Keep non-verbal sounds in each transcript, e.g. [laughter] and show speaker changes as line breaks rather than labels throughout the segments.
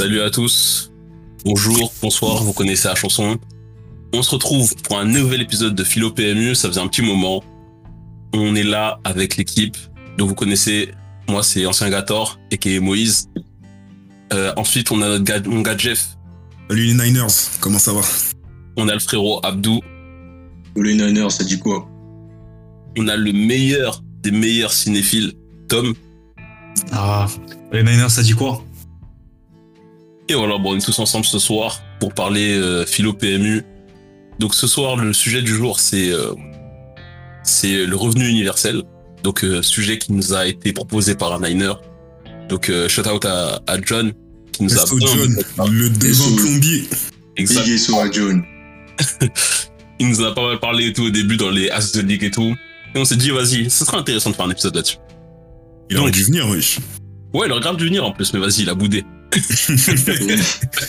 Salut à tous. Bonjour, bonsoir, vous connaissez la chanson. On se retrouve pour un nouvel épisode de Philo PMU. Ça faisait un petit moment. On est là avec l'équipe. Donc vous connaissez, moi c'est Ancien Gator et qui est Moïse. Euh, ensuite, on a notre gars, mon gars Jeff.
Salut les Niners, comment ça va?
On a le frérot Abdou.
Les Niners, ça dit quoi?
On a le meilleur des meilleurs cinéphiles, Tom.
Ah, les Niners, ça dit quoi?
Et voilà, bon, on est tous ensemble ce soir pour parler euh, philo PMU. Donc ce soir, le sujet du jour, c'est euh, c'est le revenu universel. Donc euh, sujet qui nous a été proposé par un Niner. Donc euh, shout out à, à John qui nous a
Resto John, le devant
Resto.
plombier.
Exact.
Big SO à John. [laughs]
Il nous en a pas mal parlé et tout au début dans les As de League et tout. Et on s'est dit, vas-y, ce serait intéressant de faire un épisode là-dessus.
Il aurait
Donc.
dû venir, wesh.
Ouais, il aurait grave dû venir en plus, mais vas-y, il a boudé. [laughs]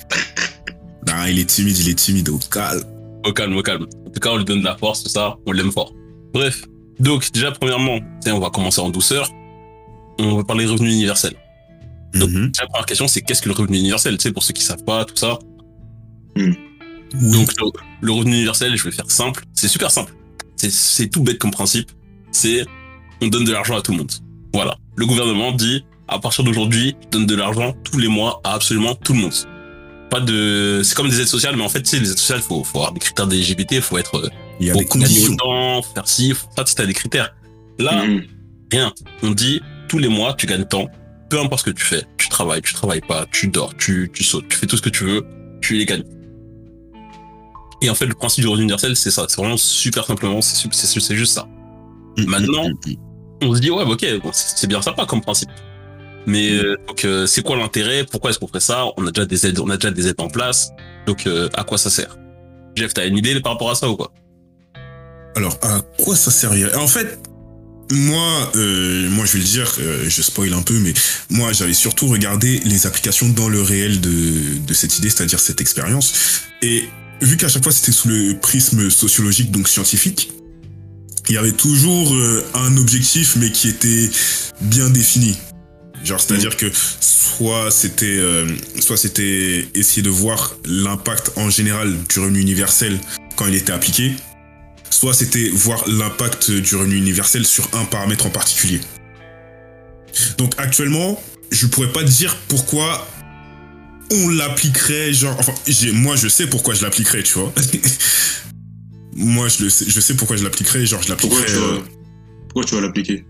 Ah, il est timide, il est timide, au calme.
Au calme, au calme. En tout cas, on lui donne de la force, tout ça, on l'aime fort. Bref. Donc, déjà, premièrement, tiens, on va commencer en douceur. On va parler revenu universel. Donc,
Mhm.
déjà, la première question, c'est qu'est-ce que le revenu universel? Tu sais, pour ceux qui savent pas, tout ça.
Oui.
Donc, le, le revenu universel, je vais faire simple. C'est super simple. C'est tout bête comme principe. C'est on donne de l'argent à tout le monde. Voilà. Le gouvernement dit à partir d'aujourd'hui, je donne de l'argent tous les mois à absolument tout le monde. Pas de, c'est comme des aides sociales, mais en fait, tu sais, les aides sociales, faut, faut avoir des critères d'éligibilité, faut être, euh,
il y a
faut
des conditions.
faut faire ci, faut ça, tu as des critères. Là,
Mhm.
rien. On dit tous les mois, tu gagnes tant. Peu importe ce que tu fais, tu travailles, tu travailles pas, tu dors, tu, tu sautes, tu fais tout ce que tu veux, tu les gagnes. Et en fait, le principe du revenu universel, c'est ça. C'est vraiment super simplement, c'est juste ça.
Mhm.
Maintenant, on se dit, ouais, bah, ok, bon, c'est bien sympa comme principe. Mais euh, donc, euh, c'est quoi l'intérêt? Pourquoi est-ce qu'on ferait ça? On a déjà des aides, on a déjà des aides en place. Donc, euh, à quoi ça sert? Jeff, t'as une idée par rapport à ça ou quoi?
Alors, à quoi ça servirait? En fait, moi, euh, moi, je vais le dire, euh, je spoil un peu, mais moi, j'avais surtout regardé les applications dans le réel de, de cette idée, c'est-à-dire cette expérience. Et vu qu'à chaque fois, c'était sous le prisme sociologique, donc scientifique, il y avait toujours euh, un objectif, mais qui était bien défini. Genre, c'est-à-dire que soit c'était, euh, soit c'était essayer de voir l'impact en général du revenu universel quand il était appliqué, soit c'était voir l'impact du revenu universel sur un paramètre en particulier. Donc actuellement, je pourrais pas dire pourquoi on l'appliquerait, genre, enfin, j'ai- moi je sais pourquoi je l'appliquerais, tu vois. [laughs] moi je le sais, je sais pourquoi je l'appliquerais, genre je
Pourquoi
l'appliquerais.
tu vas, pourquoi tu vas l'appliquer?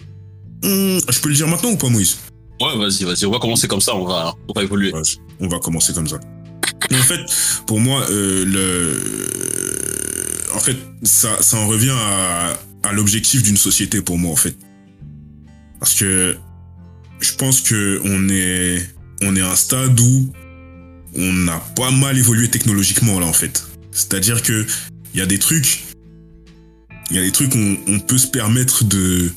Euh, hmm, je peux le dire maintenant ou pas, Moïse?
Ouais, vas-y, vas-y, on va commencer comme ça, on va, on va évoluer.
On va commencer comme ça. En fait, pour moi, euh, le, en fait, ça, ça en revient à, l'objectif d'une société pour moi, en fait. Parce que je pense que on est, on est à un stade où on a pas mal évolué technologiquement là, en fait. C'est-à-dire que il y a des trucs, il y a des trucs on peut se permettre de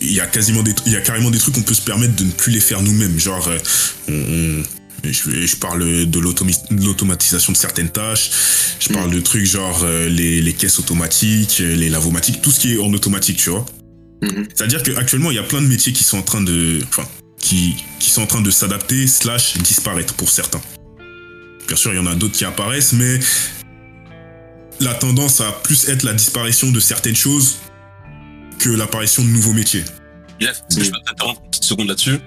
il y a quasiment des il y a carrément des trucs qu'on peut se permettre de ne plus les faire nous-mêmes. Genre euh, on, on- je, je parle de l'automatisation de certaines tâches. Je parle de trucs genre euh, les, les caisses automatiques euh, les lavomatiques tout ce qui est en automatique tu vois.
Mhm.
c'est à dire qu'actuellement il y a plein de métiers qui sont en train de enfin qui, qui sont en train de s'adapter slash disparaître pour certains. Bien sûr il y en a d'autres qui apparaissent mais la tendance à plus être la disparition de certaines choses que l'apparition de nouveaux métiers.
Je peux t'interrompre une petite seconde là-dessus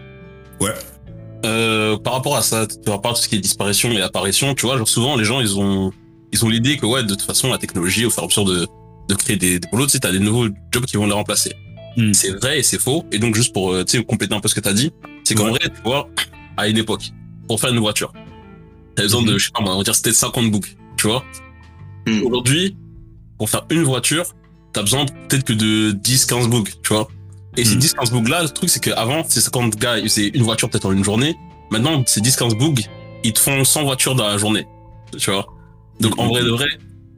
Ouais.
Euh, par rapport à ça, par rapport à tout ce qui est disparition et apparition, tu vois, genre souvent les gens ils ont ils ont l'idée que ouais de toute façon la technologie au fur et à mesure de de créer des, des boulots, tu sais, t'as des nouveaux jobs qui vont les remplacer.
Hmm.
C'est vrai et c'est faux. Et donc juste pour euh, tu sais compléter un peu ce que t'as dit, c'est qu'en
Ouais.
vrai, tu vois, à une époque, pour faire une voiture, t'as besoin de
Mhm.
je sais pas moi, on va dire c'était 50 boucles, tu vois.
Hmm.
Aujourd'hui, pour faire une voiture, t'as besoin peut-être que de 10-15 boucles, tu vois. Et ces
Hmm.
10-15 bugs là, le truc c'est qu'avant, ces 50 gars, ils faisaient une voiture peut-être en une journée. Maintenant, ces 10-15 bugs, ils te font 100 voitures dans la journée. Tu vois Donc en
Mhm.
vrai de vrai,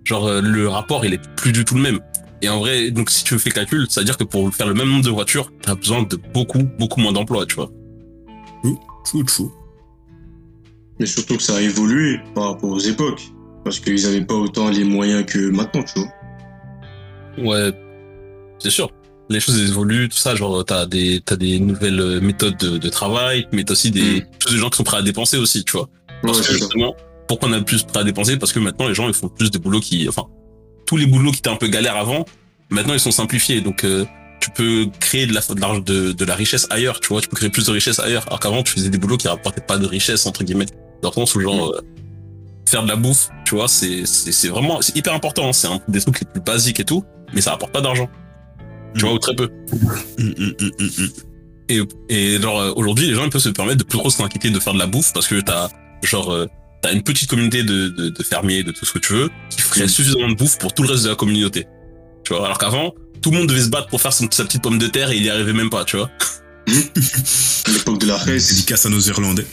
genre euh, le rapport, il est plus du tout le même. Et en vrai, donc si tu fais le calcul, ça veut dire que pour faire le même nombre de voitures, t'as besoin de beaucoup, beaucoup moins d'emplois, tu vois.
Chou, chou.
Mais surtout que ça a évolué par rapport aux époques. Parce qu'ils n'avaient pas autant les moyens que maintenant, tu vois.
Ouais, c'est sûr. les choses évoluent, tout ça, genre t'as des t'as des nouvelles euh, méthodes de, de travail, mais t'as aussi des
Mm.
plus de gens qui sont prêts à dépenser aussi, tu vois. Parce
Ouais,
que
ça.
justement, pourquoi on a plus prêt à dépenser? Parce que maintenant les gens ils font plus de boulot qui, enfin, tous les boulots qui étaient un peu galères avant, maintenant ils sont simplifiés, donc euh, tu peux créer de la de, de de la richesse ailleurs, tu vois, tu peux créer plus de richesse ailleurs. Alors qu'avant tu faisais des boulots qui rapportaient pas de richesse entre guillemets. Dans le sens où genre euh, faire de la bouffe, tu vois, c'est c'est c'est vraiment c'est hyper important. hein. C'est un des trucs les plus basiques et tout, mais ça rapporte pas d'argent. Tu
Mm.
vois, ou très peu.
Hum, hum.
Et, et genre, euh, aujourd'hui, les gens ils peuvent se permettre de plus trop s'inquiéter de faire de la bouffe parce que t'as, genre, euh, t'as une petite communauté de, de, de fermiers, de tout ce que tu veux, qui ferait
Mm.
suffisamment de bouffe pour tout le reste de la communauté. Tu vois, alors qu'avant, tout le monde devait se battre pour faire son, sa petite pomme de terre et il y arrivait même pas, tu vois. [laughs]
L'époque de la Hesse.
Dédicace à nos Irlandais.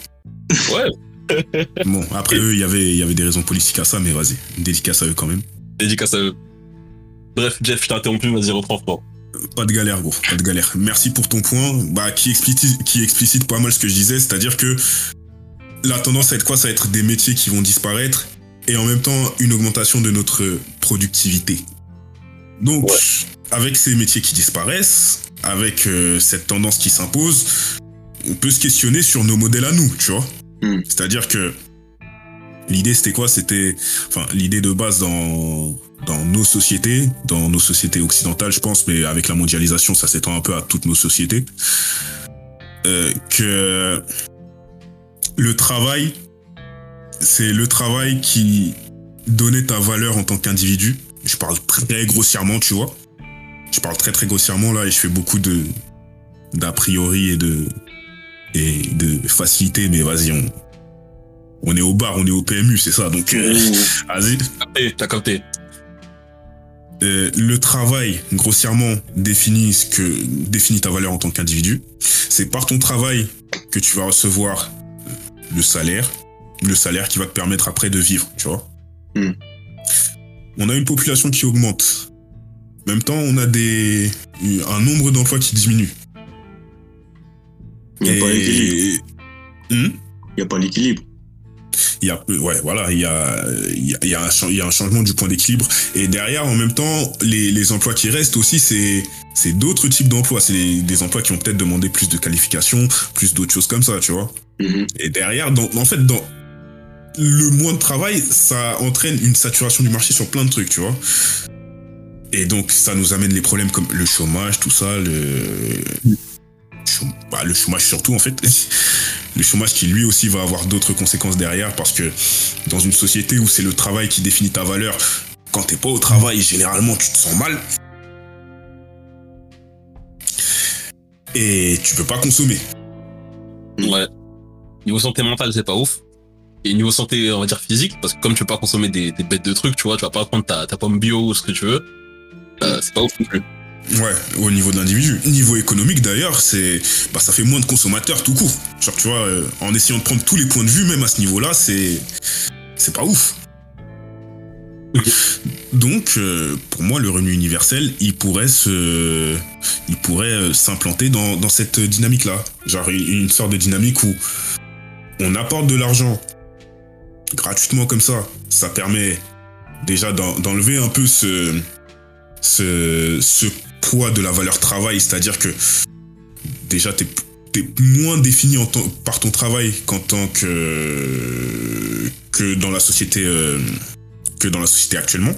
Ouais, [laughs]
Bon, après eux, il y avait- il y avait des raisons politiques à ça, mais vas-y, dédicace à eux quand même.
dédicace à eux. Bref, Jeff, je t'ai interrompu, vas-y, reprends, reprends.
Pas de galère, gros, pas de galère. Merci pour ton point, bah, qui explicite, qui explicite pas mal ce que je disais, c'est-à-dire que la tendance à être quoi? Ça va être des métiers qui vont disparaître et en même temps une augmentation de notre productivité. Donc,
Ouais.
avec ces métiers qui disparaissent, avec euh, cette tendance qui s'impose, on peut se questionner sur nos modèles à nous, tu vois?
Hmm.
C'est-à-dire que l'idée c'était quoi? C'était, enfin, l'idée de base dans dans nos sociétés, dans nos sociétés occidentales, je pense, mais avec la mondialisation, ça s'étend un peu à toutes nos sociétés, euh, que le travail, c'est le travail qui donnait ta valeur en tant qu'individu. Je parle très grossièrement, tu vois. Je parle très très grossièrement là et je fais beaucoup de d'a priori et de et de facilité, mais vas-y, on on est au bar, on est au PMU, c'est ça. Donc, euh, [laughs] vas-y.
Capté, t'as capté.
Euh, le travail, grossièrement, définit ce que définit ta valeur en tant qu'individu. C'est par ton travail que tu vas recevoir euh, le salaire, le salaire qui va te permettre après de vivre, tu vois.
Hmm.
On a une population qui augmente. En même temps, on a des un nombre d'emplois qui diminue.
Il n'y a pas l'équilibre.
Hmm?
Il n'y a pas l'équilibre.
Il y a ouais voilà il y a il y a, il y a un il y a un changement du point d'équilibre. Et derrière en même temps les, les emplois qui restent aussi c'est c'est d'autres types d'emplois. C'est des, des emplois qui ont peut-être demandé plus de qualifications plus d'autres choses comme ça tu vois.
Mhm.
et derrière dans, en fait dans le moins de travail ça entraîne une saturation du marché sur plein de trucs tu vois. Et donc ça nous amène les problèmes comme le chômage tout ça le bah, le chômage surtout en fait [laughs] le chômage qui lui aussi va avoir d'autres conséquences derrière parce que dans une société où c'est le travail qui définit ta valeur, quand t'es pas au travail, généralement tu te sens mal. Et tu peux pas consommer.
Ouais. Niveau santé mentale, c'est pas ouf. Et niveau santé, on va dire physique, parce que comme tu peux pas consommer des, des bêtes de trucs, tu vois, tu vas pas prendre ta, ta pomme bio ou ce que tu veux, euh, c'est pas ouf non plus.
Ouais, au niveau de l'individu. Niveau économique d'ailleurs, c'est bah ça fait moins de consommateurs tout court. Genre tu vois, euh, en essayant de prendre tous les points de vue, même à ce niveau-là, c'est c'est pas ouf. Donc, euh, pour moi, le revenu universel, il pourrait se, il pourrait euh, s'implanter dans, dans cette dynamique-là. Genre une, une sorte de dynamique où on apporte de l'argent gratuitement comme ça. Ça permet déjà d'en- d'enlever un peu ce, ce, ce poids de la valeur travail, c'est-à-dire que déjà t'es es moins défini en par ton travail qu'en tant que que dans la société euh, que dans la société actuellement.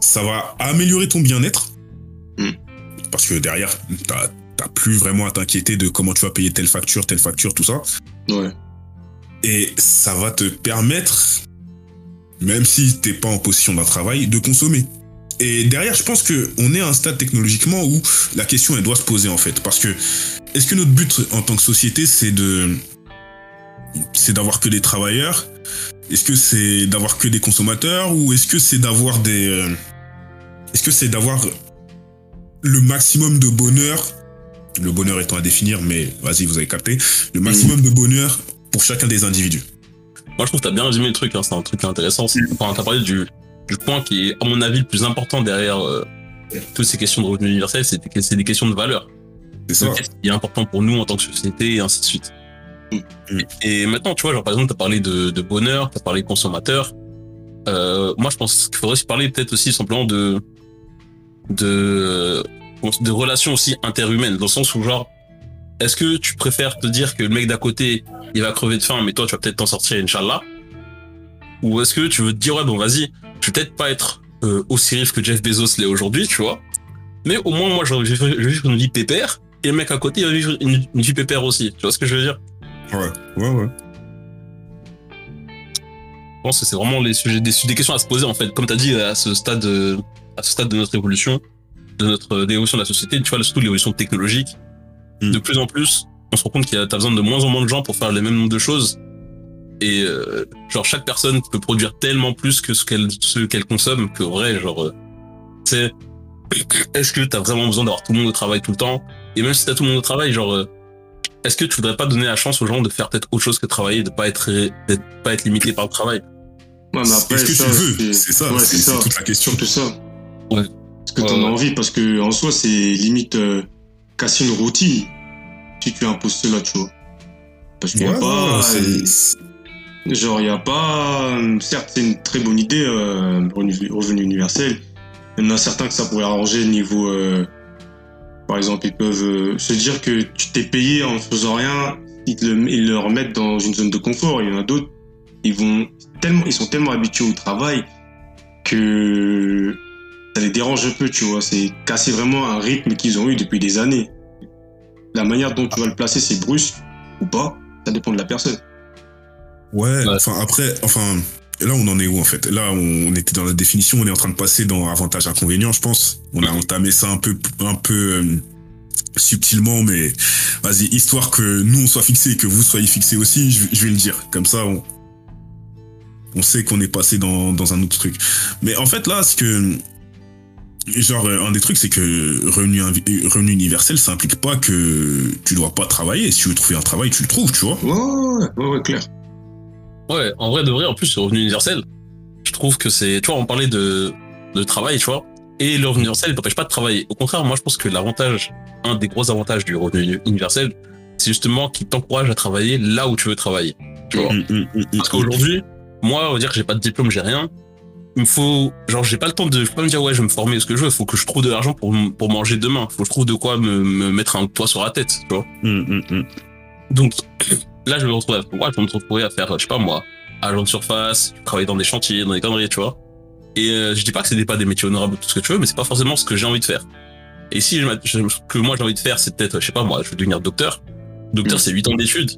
Ça va améliorer ton bien-être
Mm.
parce que derrière t'as t'as plus vraiment à t'inquiéter de comment tu vas payer telle facture, telle facture, tout ça.
Ouais.
Et ça va te permettre, même si t'es pas en possession d'un travail, de consommer. Et derrière, je pense que on est à un stade technologiquement où la question elle doit se poser en fait, parce que est-ce que notre but en tant que société c'est de c'est d'avoir que des travailleurs? Est-ce que c'est d'avoir que des consommateurs? Ou est-ce que c'est d'avoir des euh, est-ce que c'est d'avoir le maximum de bonheur? Le bonheur étant à définir, mais vas-y, vous avez capté, le maximum de bonheur pour chacun des individus.
Moi, je trouve que t'as bien résumé le truc, hein, c'est un truc intéressant. C'est- Enfin, t'as parlé du, du point qui est, à mon avis, le plus important derrière euh, toutes ces questions de revenu universel, c'est des, questions de valeur.
C'est ça.
Qu'est-ce qui est important pour nous en tant que société et ainsi de suite.
Mm.
Et maintenant, tu vois, genre, par exemple, t'as parlé de, de bonheur, t'as parlé de consommateur. Euh, moi, je pense qu'il faudrait se parler peut-être aussi simplement de de de relations aussi interhumaines, dans le sens où genre, est-ce que tu préfères te dire que le mec d'à côté, il va crever de faim, mais toi, tu vas peut-être t'en sortir, Inch'Allah? Ou est-ce que tu veux te dire, ouais, bon, vas-y, je vais peut-être pas être euh, aussi riche que Jeff Bezos l'est aujourd'hui, tu vois, mais au moins, moi, je vais vivre je vivre une vie pépère, et le mec à côté, il va vivre une, une vie pépère aussi. Tu vois ce que je veux dire?
Ouais, ouais, ouais.
Je pense que c'est vraiment les sujets, des, des questions à se poser, en fait. Comme tu as dit, à ce stade, euh, à ce stade de notre évolution, de notre euh, d'évolution de la société, tu vois, surtout l'évolution technologique,
Mm.
de plus en plus, on se rend compte qu'il y a t'as besoin de moins en moins de gens pour faire les mêmes nombres de choses. Et euh, genre chaque personne peut produire tellement plus que ce qu'elle ce qu'elle consomme que vrai genre euh, c'est [clears throat] est-ce que t'as vraiment besoin d'avoir tout le monde au travail tout le temps? Et même si t'as tout le monde au travail genre euh, est-ce que tu voudrais pas donner la chance aux gens de faire peut-être autre chose que travailler de pas être d'être pas être limité par le travail?
Ouais, mais après,
Est-ce que
ça,
tu veux? C'est ça,
ouais,
c'est
c'est ça.
c'est toute la question.
Surtout ça.
Ouais.
Parce que t'en as envie, parce que en soi, c'est limite euh, casser une routine si tu imposes cela, tu vois. Parce qu'il y a
Ouais,
pas. Genre, il n'y a pas. euh, Certes, c'est une très bonne idée, euh, revenu universel. Il y en a certains que ça pourrait arranger niveau. euh, par exemple, ils peuvent euh, se dire que tu t'es payé en faisant rien, ils, le, ils le remettent dans une zone de confort. Il y en a d'autres, ils vont tellement, ils sont tellement habitués au travail que ça les dérange un peu, tu vois. C'est casser vraiment un rythme qu'ils ont eu depuis des années. La manière dont tu vas le placer, c'est brusque ou pas, ça dépend de la personne.
Ouais,
Ouais.
enfin après, enfin, là on en est où en fait? Là on était dans la définition, on est en train de passer dans avantage inconvénient, je pense. On a entamé ça un peu, un peu euh, subtilement, mais vas-y, histoire que nous on soit fixés et que vous soyez fixés aussi, je, je vais le dire. Comme ça, on, on sait qu'on est passé dans, dans un autre truc. Mais en fait là, ce que genre un des trucs c'est que revenu revenu universel ça implique pas que tu dois pas travailler si tu veux trouver un travail tu le trouves tu vois
Ouais, ouais, ouais, ouais, clair.
Ouais, en vrai de vrai, en plus, le revenu universel, je trouve que c'est, tu vois, on parlait de, de travail, tu vois, et le revenu universel, il t'empêche pas de travailler. Au contraire, moi, je pense que l'avantage, un des gros avantages du revenu universel, c'est justement qu'il t'encourage à travailler là où tu veux travailler. Tu vois.
Mm, mm, mm.
Parce qu'aujourd'hui, moi, on va dire que j'ai pas de diplôme, j'ai rien. Il me faut, genre, j'ai pas le temps de, je peux pas me dire, ouais, je vais me former ce que je veux. Il faut que je trouve de l'argent pour, pour manger demain. Faut que je trouve de quoi me, me mettre un toit sur la tête, tu vois. Donc, là, je me retrouver à, ouais, je me retrouver à faire, je sais pas moi, agent de surface, travailler dans des chantiers, dans des conneries, tu vois. Et euh, je dis pas que c'est pas des métiers honorables, tout ce que tu veux, mais c'est pas forcément ce que j'ai envie de faire. Et si je, je- ce que moi j'ai envie de faire, c'est peut-être, je sais pas moi, je veux devenir docteur. Docteur, c'est 8 ans d'études,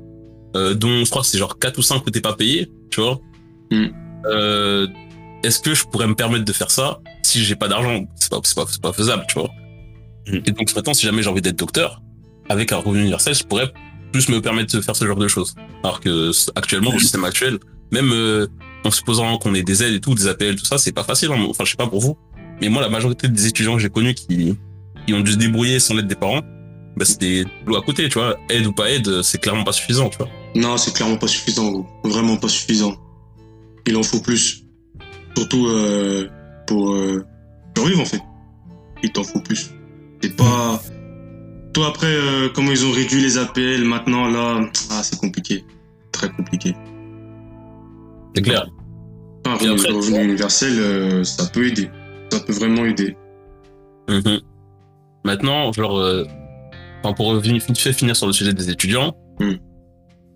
euh, dont je crois que c'est genre 4 ou 5 où t'es pas payé, tu vois.
Mm.
Euh, Est-ce que je pourrais me permettre de faire ça si j'ai pas d'argent? C'est pas, c'est pas, c'est pas faisable, tu vois.
Mm.
Et donc maintenant, si jamais j'ai envie d'être docteur, avec un revenu universel, je pourrais plus me permettre de faire ce genre de choses. Alors que actuellement, le système actuel, même euh, en supposant qu'on ait des aides et tout, des APL, tout ça, c'est pas facile. hein. Enfin, je sais pas pour vous, mais moi, la majorité des étudiants que j'ai connus qui, qui ont dû se débrouiller sans l'aide des parents, bah, c'est des boulots à côté, tu vois. Aide ou pas aide, c'est clairement pas suffisant, tu vois.
Non, c'est clairement pas suffisant. Vraiment pas suffisant. Il en faut plus. Surtout euh, pour euh, survivre, en fait. Il t'en faut plus. C'est pas... Toi, après, euh, comment ils ont réduit les APL maintenant, là, ah, c'est compliqué. Très compliqué.
C'est clair.
Un
Et
revenu,
après-
revenu universel, euh, ça peut aider. Ça peut vraiment aider.
Mhm. Maintenant, genre, euh, enfin, pour revenir, finir sur le sujet des étudiants,
Mm.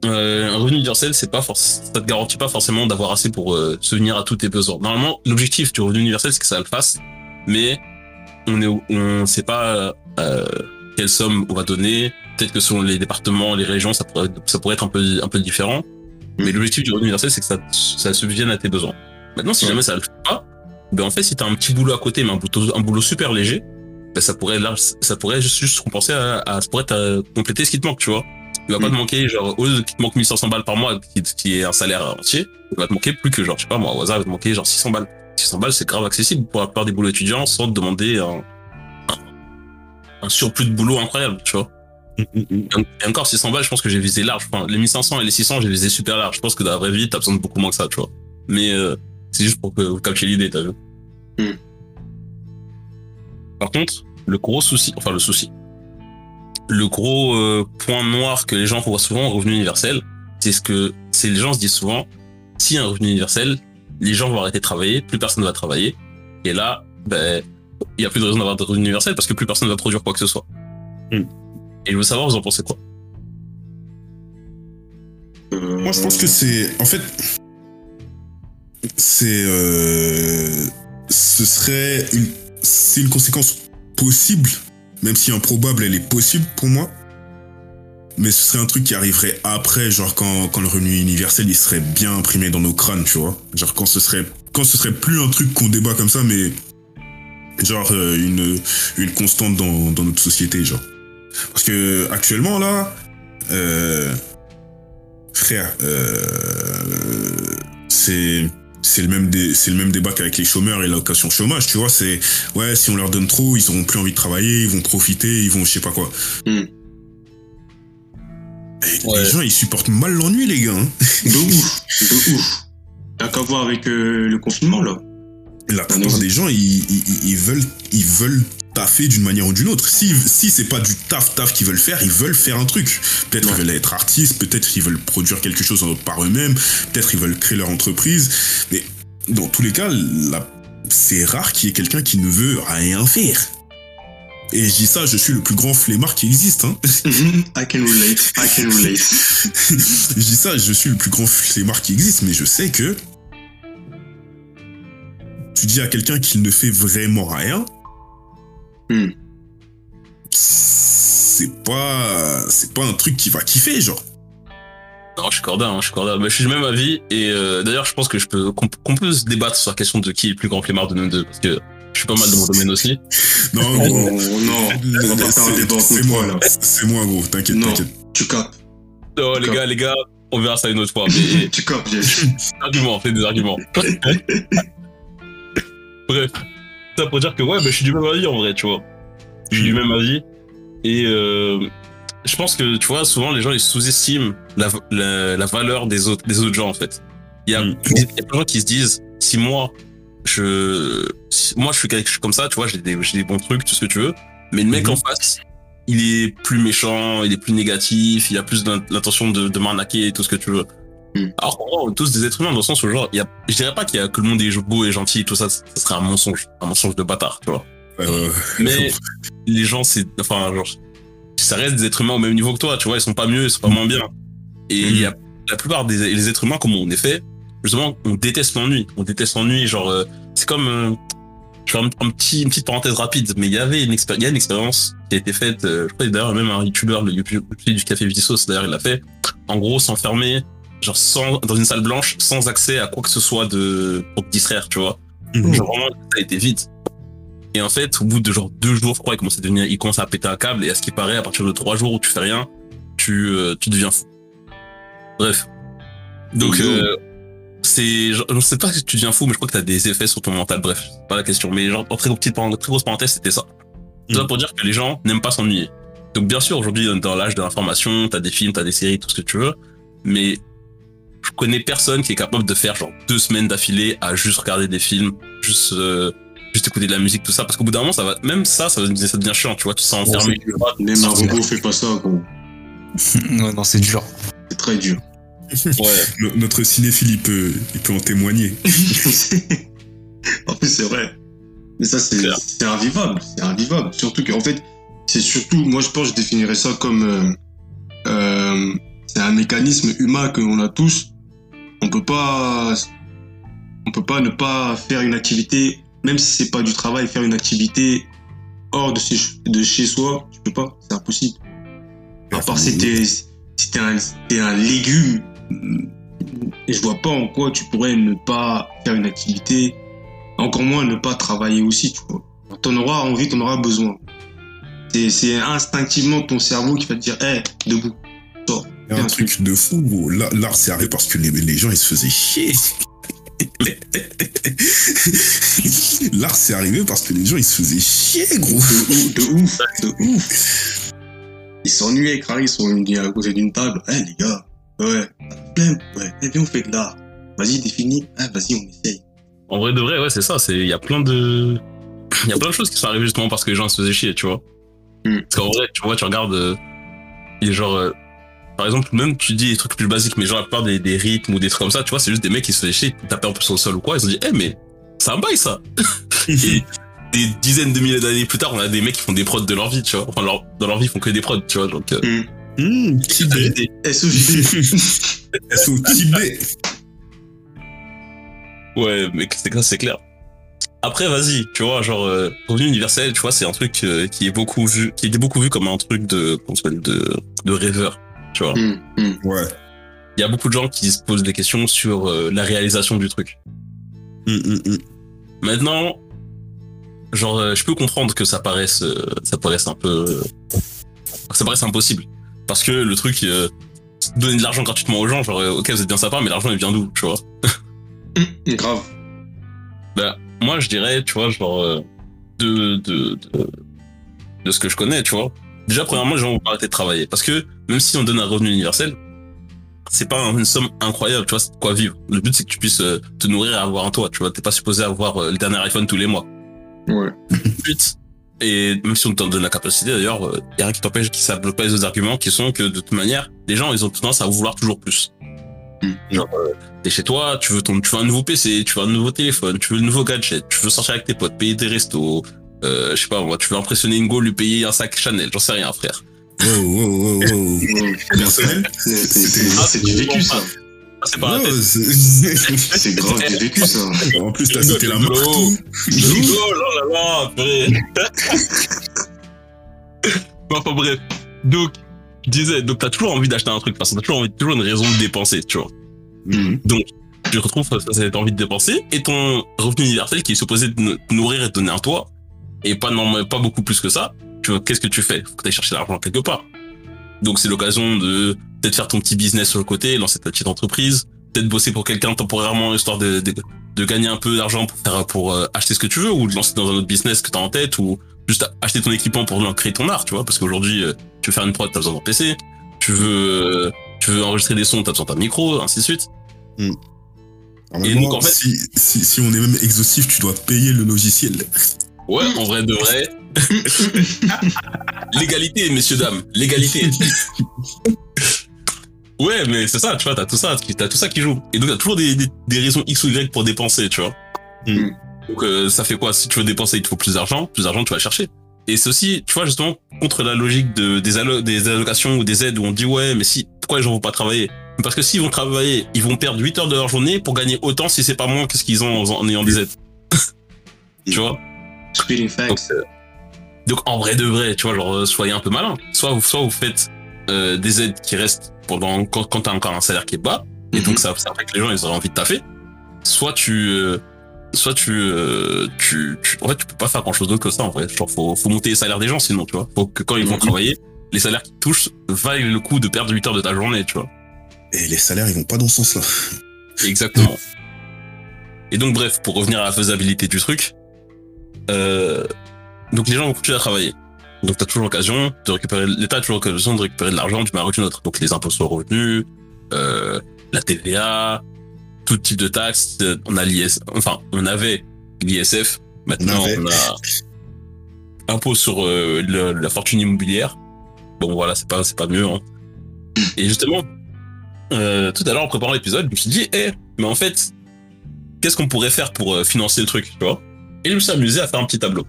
un revenu universel, c'est pas ça te garantit pas forcément d'avoir assez pour subvenir à tous tes besoins. Normalement, l'objectif du revenu universel, c'est que ça le fasse, mais on est, on sait pas euh, quelle somme on va donner. Peut-être que selon les départements, les régions, ça pourrait, ça pourrait être un peu, un peu différent. Mais l'objectif du revenu universel, c'est que ça, ça subvienne à tes besoins. Maintenant, si
Ouais.
jamais ça le fait pas, ben en fait, si t'as un petit boulot à côté, mais un boulot, un boulot super léger, ben ça pourrait là, ça pourrait juste, juste compenser à, à ça pourrait te compléter ce qui te manque, tu vois. Il va pas
Mm.
te manquer, genre, au lieu qu'il te manque 1500 balles par mois, qui, qui est un salaire entier, il va te manquer plus que, genre, je sais pas, moi, au hasard, il va te manquer, genre, 600 balles. 600 balles, c'est grave accessible pour la plupart des boulots étudiants sans te demander un, un surplus de boulot incroyable, tu vois.
Mm, mm, mm.
Et encore 600 balles, je pense que j'ai visé large. Enfin, les 1500 et les 600, j'ai visé super large. Je pense que dans la vraie vie, t'as besoin de beaucoup moins que ça, tu vois. Mais euh, c'est juste pour que vous captiez l'idée, t'as vu. Par contre, le gros souci, enfin le souci, le gros euh, point noir que les gens voient souvent au revenu universel, c'est ce que c'est les gens se disent souvent, si un revenu universel, les gens vont arrêter de travailler, plus personne va travailler, et là, ben il y a plus de raison d'avoir de revenu universel parce que plus personne va produire quoi que ce soit.
Hmm.
Et je veux savoir, vous en pensez quoi?
Euh,
Moi, je pense que c'est. En fait. C'est. euh, ce serait une. C'est une conséquence possible, même si improbable, elle est possible pour moi. Mais ce serait un truc qui arriverait après, genre quand, quand le revenu universel il serait bien imprimé dans nos crânes, tu vois. Genre quand ce serait quand ce serait plus un truc qu'on débat comme ça, mais genre euh, une, une constante dans, dans notre société, genre. Parce que actuellement là, euh, frère, euh, c'est c'est le même dé- c'est le même débat qu'avec les chômeurs et l'allocation chômage, tu vois. C'est ouais, si on leur donne trop, ils auront plus envie de travailler, ils vont profiter, ils vont je sais pas quoi.
Hmm.
Et
Ouais.
Les gens, ils supportent mal l'ennui, les gars. hein.
De [laughs] ouf, de ouf. T'as qu'à voir avec le confinement, là.
La plupart des gens, ils, ils, veulent, ils veulent taffer d'une manière ou d'une autre. Si, si c'est pas du taf taf qu'ils veulent faire, ils veulent faire un truc. Peut-être
Ouais.
ils veulent être artistes, peut-être ils veulent produire quelque chose par eux-mêmes, peut-être ils veulent créer leur entreprise. Mais dans tous les cas, c'est rare qu'il y ait quelqu'un qui ne veut rien faire. Et je dis ça, je suis le plus grand flemmard qui existe. Hein. [laughs]
I can relate, I can relate. [laughs]
je dis ça, je suis le plus grand flemmard qui existe, mais je sais que tu dis à quelqu'un qu'il ne fait vraiment rien,
Hmm.
c'est pas c'est pas un truc qui va kiffer, genre.
Non, je suis corda, hein, je suis corda. Mais je suis du même avis. Et euh, d'ailleurs, je pense que je peux qu'on peut se débattre sur la question de qui est le plus grand flemmard de nous deux, parce que je suis pas mal dans mon domaine aussi. [laughs]
Non, gros,
non, on va pas faire un
c'est- moi,
là.
c'est moi, gros. T'inquiète,
Non.
t'inquiète.
Tu capes,
Non, les gars, les gars, on verra ça une autre fois. Mais [laughs]
tu capes,
des arguments, c'est des arguments. Bref, ça pour dire que ouais, bah, je suis du même avis en vrai, tu vois. Je suis du même avis. Et euh, je pense que, tu vois, souvent les gens ils sous-estiment la, la, la valeur des autres, des autres gens en fait. Il y, a,
Mm.
il y a plein de gens qui se disent, si moi, je, si- moi je suis, comme ça, tu vois, j'ai des, j'ai des bons trucs, tout ce que tu veux. Mais le mec
Mhm.
en face, il est plus méchant, il est plus négatif, il a plus l'intention de, de m'arnaquer et tout ce que tu veux.
Mm.
Alors on est tous des êtres humains dans le sens où genre, y a, je dirais pas qu'il y a que le monde est beau et gentil et tout ça, ça serait un mensonge, un mensonge de bâtard, tu vois. Mais [laughs] les gens, c'est, enfin, genre, ça reste des êtres humains au même niveau que toi, tu vois, ils sont pas mieux, ils sont pas moins bien. Et y a la plupart des les êtres humains, comme on est fait, justement, on déteste l'ennui. On déteste l'ennui, genre, euh, c'est comme, euh, je fais un, un petit, une petite parenthèse rapide, mais il y avait une, expé- il y a une expérience qui a été faite, euh, je crois d'ailleurs même un youtubeur, le youtube du café Visos, d'ailleurs, il l'a fait. En gros, s'enfermer, genre, sans, dans une salle blanche, sans accès à quoi que ce soit de, pour te distraire, tu vois.
Mhm.
Genre vraiment, ça a été vite. Et en fait, au bout de genre deux jours, je crois, il commence à devenir, il commence à péter un câble. Et à ce qui paraît, à partir de trois jours où tu fais rien, tu, euh, tu deviens fou. Bref. Donc, euh, c'est, genre, je sais pas si tu deviens fou, mais je crois que t'as des effets sur ton mental. Bref, c'est pas la question. Mais genre, en très petite, parenthèse- très grosse parenthèse, c'était ça. Tout ça
Mm.
pour dire que les gens n'aiment pas s'ennuyer. Donc, bien sûr, aujourd'hui, dans l'âge de l'information, t'as des films, t'as des séries, tout ce que tu veux. Mais je connais personne qui est capable de faire genre deux semaines d'affilée à juste regarder des films, juste euh, juste écouter de la musique, tout ça, parce qu'au bout d'un moment, ça va, même ça, ça, va- ça devient chiant, tu vois, tu sens enfermé.
Même un robot fait pas ça, gros. [laughs]
Ouais, non, c'est dur.
C'est très dur. [laughs]
Ouais.
No- Notre cinéphile, il peut, il peut en témoigner. [laughs]
en plus, c'est vrai. Mais ça, c'est invivable. C'est invivable. Surtout qu'en fait, c'est surtout, moi, je pense que je définirais ça comme. euh, c'est un mécanisme humain qu'on a tous. On peut pas. On peut pas ne pas faire une activité, même si c'est pas du travail, faire une activité hors de chez, soi. Tu peux pas. C'est impossible. À part si t'es si un, légume, et je vois pas en quoi tu pourrais ne pas faire une activité, encore moins ne pas travailler aussi, tu vois. T'en auras envie, t'en auras besoin. C'est- instinctivement ton cerveau qui va te dire, hé, debout, sors.
Il y a un truc de fou, gros. Là- L'art, c'est arrivé parce que les, les gens, ils se faisaient chier. [laughs] L'art, c'est arrivé parce que les gens, ils se faisaient chier, gros.
De ouf, de ouf, de ouf. Ils s'ennuyaient, ils sont venus à côté d'une table. Eh, les gars, ouais, flemme, ouais, eh, viens, on fait de l'art. Vas-y, définis, ah, vas-y, on essaye.
En vrai de vrai, ouais, c'est ça, c'est, il y a plein de, il y a plein de choses qui sont arrivées justement parce que les gens se faisaient chier, tu vois.
Mm.
Parce qu'en vrai, tu vois, tu regardes, euh, a genre, euh, par exemple, même tu dis des trucs plus basiques, mais genre la plupart des, des rythmes ou des trucs comme ça, tu vois, c'est juste des mecs qui se faisaient chier, ils tapaient un peu sur le sol ou quoi, ils se sont dit, eh, mais, c'est un bail, ça. [laughs] et, des dizaines de milliers d'années plus tard, on a des mecs qui font des prods de leur vie, tu vois. Enfin, leur- dans leur vie, ils font que des prods, tu vois. Donc, euh,
Mmh, Tibet.
SOJD.
SO Tibet.
Ouais, mais c'est ça, c'est clair. Après, vas-y, tu vois, genre, euh, revenu universel, tu vois, c'est un truc euh, qui est beaucoup vu, qui est beaucoup vu comme un truc de, comment ça s'appelle, de, de rêveur, tu vois.
Hum, hum.
Ouais.
Il y a beaucoup de gens qui se posent des questions sur euh, la réalisation du truc.
Mmh, mmh, mmh.
Maintenant, genre, euh, je peux comprendre que ça paraisse, euh, ça paraisse un peu, euh, ça paraisse impossible. Parce que le truc, euh, donner de l'argent gratuitement aux gens, genre, ok, vous êtes bien sympa, mais l'argent, il vient d'où, tu vois?
Grave.
Bah, moi, je dirais, tu vois, genre, euh, de, de, de, de ce que je connais, tu vois. Déjà, premièrement, les gens vont arrêter de travailler. Parce que, même si on donne un revenu universel, c'est pas une somme incroyable, tu vois, c'est quoi vivre. Le but, c'est que tu puisses euh, te nourrir et avoir un toit, tu vois. T'es pas supposé avoir euh, le dernier iPhone tous les mois.
Ouais. [laughs]
Et même si on te donne la capacité, d'ailleurs, euh, y a rien qui t'empêche, qui s'appelle pas les autres arguments, qui sont que, de toute manière, les gens, ils ont tendance à vouloir toujours plus.
Mm.
Genre, euh, t'es chez toi, tu veux ton, tu veux un nouveau PC, tu veux un nouveau téléphone, tu veux un nouveau gadget, tu veux sortir avec tes potes, payer des restos, euh, je sais pas moi, tu veux impressionner une go, lui payer un sac Chanel, j'en sais rien, frère.
Wow, wow, wow. [laughs] Personnel
C'est- C'est
C'était-
c'est- c'est du vécu, ça.
Ah, c'est pas
c'est- [laughs]
C'est grave du vécu, ça.
En plus, t'as cité la marque. Tout.
Rigole, oh là là. [laughs] Bon, enfin bref. Donc, je disais, donc t'as toujours envie d'acheter un truc, parce que t'as toujours envie, toujours une raison de dépenser, tu vois.
Mmh.
Tu retrouves à cette envie de dépenser, et ton revenu universel qui est supposé te nourrir et te donner un toit, et pas normal, pas beaucoup plus que ça, tu vois, qu'est-ce que tu fais? Faut que t'ailles chercher l'argent quelque part. Donc c'est l'occasion de peut-être faire ton petit business sur le côté, lancer ta petite entreprise, peut-être bosser pour quelqu'un temporairement histoire de, de, de gagner un peu d'argent pour faire pour euh, acheter ce que tu veux ou de lancer dans un autre business que tu as en tête ou juste acheter ton équipement pour créer ton art, tu vois, parce qu'aujourd'hui euh, tu veux faire une prod, t'as besoin d'un PC, tu veux euh, tu veux enregistrer des sons, t'as besoin d'un micro, ainsi de suite.
Alors
Et donc, en fait-
si, si, si on est même exhaustif, tu dois payer le logiciel.
Ouais, en vrai de vrai. [laughs] L'égalité, messieurs dames, l'égalité. ouais, mais c'est ça, tu vois, t'as tout ça, t'as tout ça qui joue. Et donc t'as toujours des, des, des raisons X ou Y pour dépenser, tu vois.
Mm.
Donc euh, ça fait quoi? Si tu veux dépenser, il te faut plus d'argent, plus d'argent, tu vas le chercher. Et c'est aussi, tu vois, justement, contre la logique de, des, allo- des allocations ou des aides où on dit ouais, mais si, pourquoi les gens vont pas travailler? Parce que s'ils vont travailler, ils vont perdre 8 heures de leur journée pour gagner autant si c'est pas moins que ce qu'ils ont en, en ayant des aides. [laughs] tu vois?
Spitting facts.
donc en vrai de vrai, tu vois, genre euh, soyez un peu malin. Soit vous, soit vous faites euh, des aides qui restent pendant quand, quand t'as encore un salaire qui est bas, et
Mhm.
donc ça, ça fait que les gens ils auraient envie de taffer. Soit tu, euh, soit tu, euh, tu, tu, en fait tu peux pas faire grand chose d'autre que ça en vrai. Genre faut, faut monter les salaires des gens sinon, tu vois. Faut que quand ils vont
Mhm.
travailler, les salaires qu'ils touchent valent le coup de perdre 8 heures de ta journée, tu vois.
Et les salaires, ils vont pas dans ce sens-là.
Exactement. Et donc, bref, pour revenir à la faisabilité du truc, euh, donc les gens vont continuer à travailler. Donc, t'as toujours l'occasion de récupérer, l'État a toujours l'occasion de récupérer de l'argent d'une manière ou d'une autre. Donc, les impôts sur le revenu, euh, la TVA, tout type de taxes. On a l'IS, enfin, on avait l'ISF. Maintenant,
On
a impôt sur euh, le- la fortune immobilière. Bon, voilà, c'est pas, c'est pas mieux. Hein. Et justement, euh, tout à l'heure en préparant l'épisode, je me suis dit, eh, mais en fait, qu'est-ce qu'on pourrait faire pour financer le truc, tu vois? Et je me suis amusé à faire un petit tableau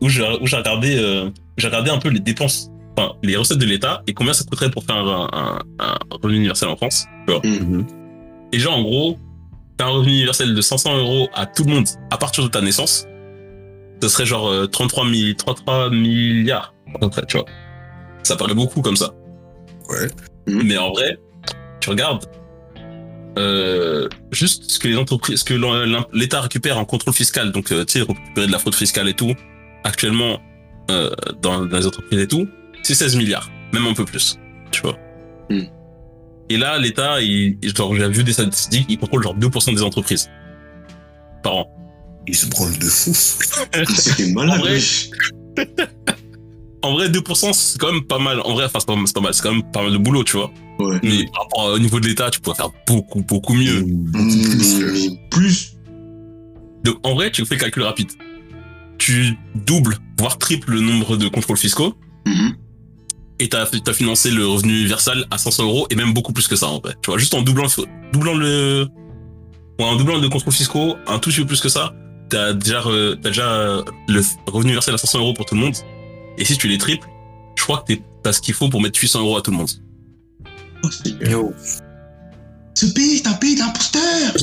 où j'ai regardé, euh, regardé un peu les dépenses, enfin les recettes de l'État et combien ça coûterait pour faire un, un, un revenu universel en France, tu vois
Mhm.
Et genre en gros, faire un revenu universel de 500 euros à tout le monde à partir de ta naissance, ce serait genre euh, 33, mi- 33 milliards à peu près, tu vois. Ça paraît beaucoup comme ça.
Ouais.
Mais en vrai, tu regardes euh, juste ce que les entreprises, ce que l'État récupère en contrôle fiscal, donc euh, tu sais récupérer de la fraude fiscale et tout, actuellement euh, dans, dans les entreprises et tout, c'est 16 milliards, même un peu plus, tu vois.
Hmm.
Et là, l'État, il, genre j'ai vu des statistiques, il contrôle genre 2% des entreprises par an.
Ils se branlent de fou. [laughs]
C'était malade,
En vrai,
wesh. [laughs]
En vrai, 2%, c'est quand même pas mal. En vrai, enfin, c'est pas, c'est pas mal, c'est quand même pas mal de boulot, tu vois.
Ouais.
Mais par rapport au niveau de l'État, tu pourrais faire beaucoup, beaucoup mieux.
Beaucoup plus.
Mm, mais plus.
Donc, en vrai, tu fais le calcul rapide. Tu doubles, voire triples le nombre de contrôles fiscaux
Mhm.
et t'as, t'as financé le revenu universel à 500 euros et même beaucoup plus que ça, en vrai. Tu vois, juste en doublant, doublant le, ouais, en doublant le contrôles fiscaux, un tout petit peu plus que ça, t'as déjà, re- t'as déjà euh, le revenu universel à 500 euros pour tout le monde. Et si tu les triples, je crois que t'es- t'as ce qu'il faut pour mettre 800 euros à tout le monde.
Yo.
Ce pays est un pays d'imposteurs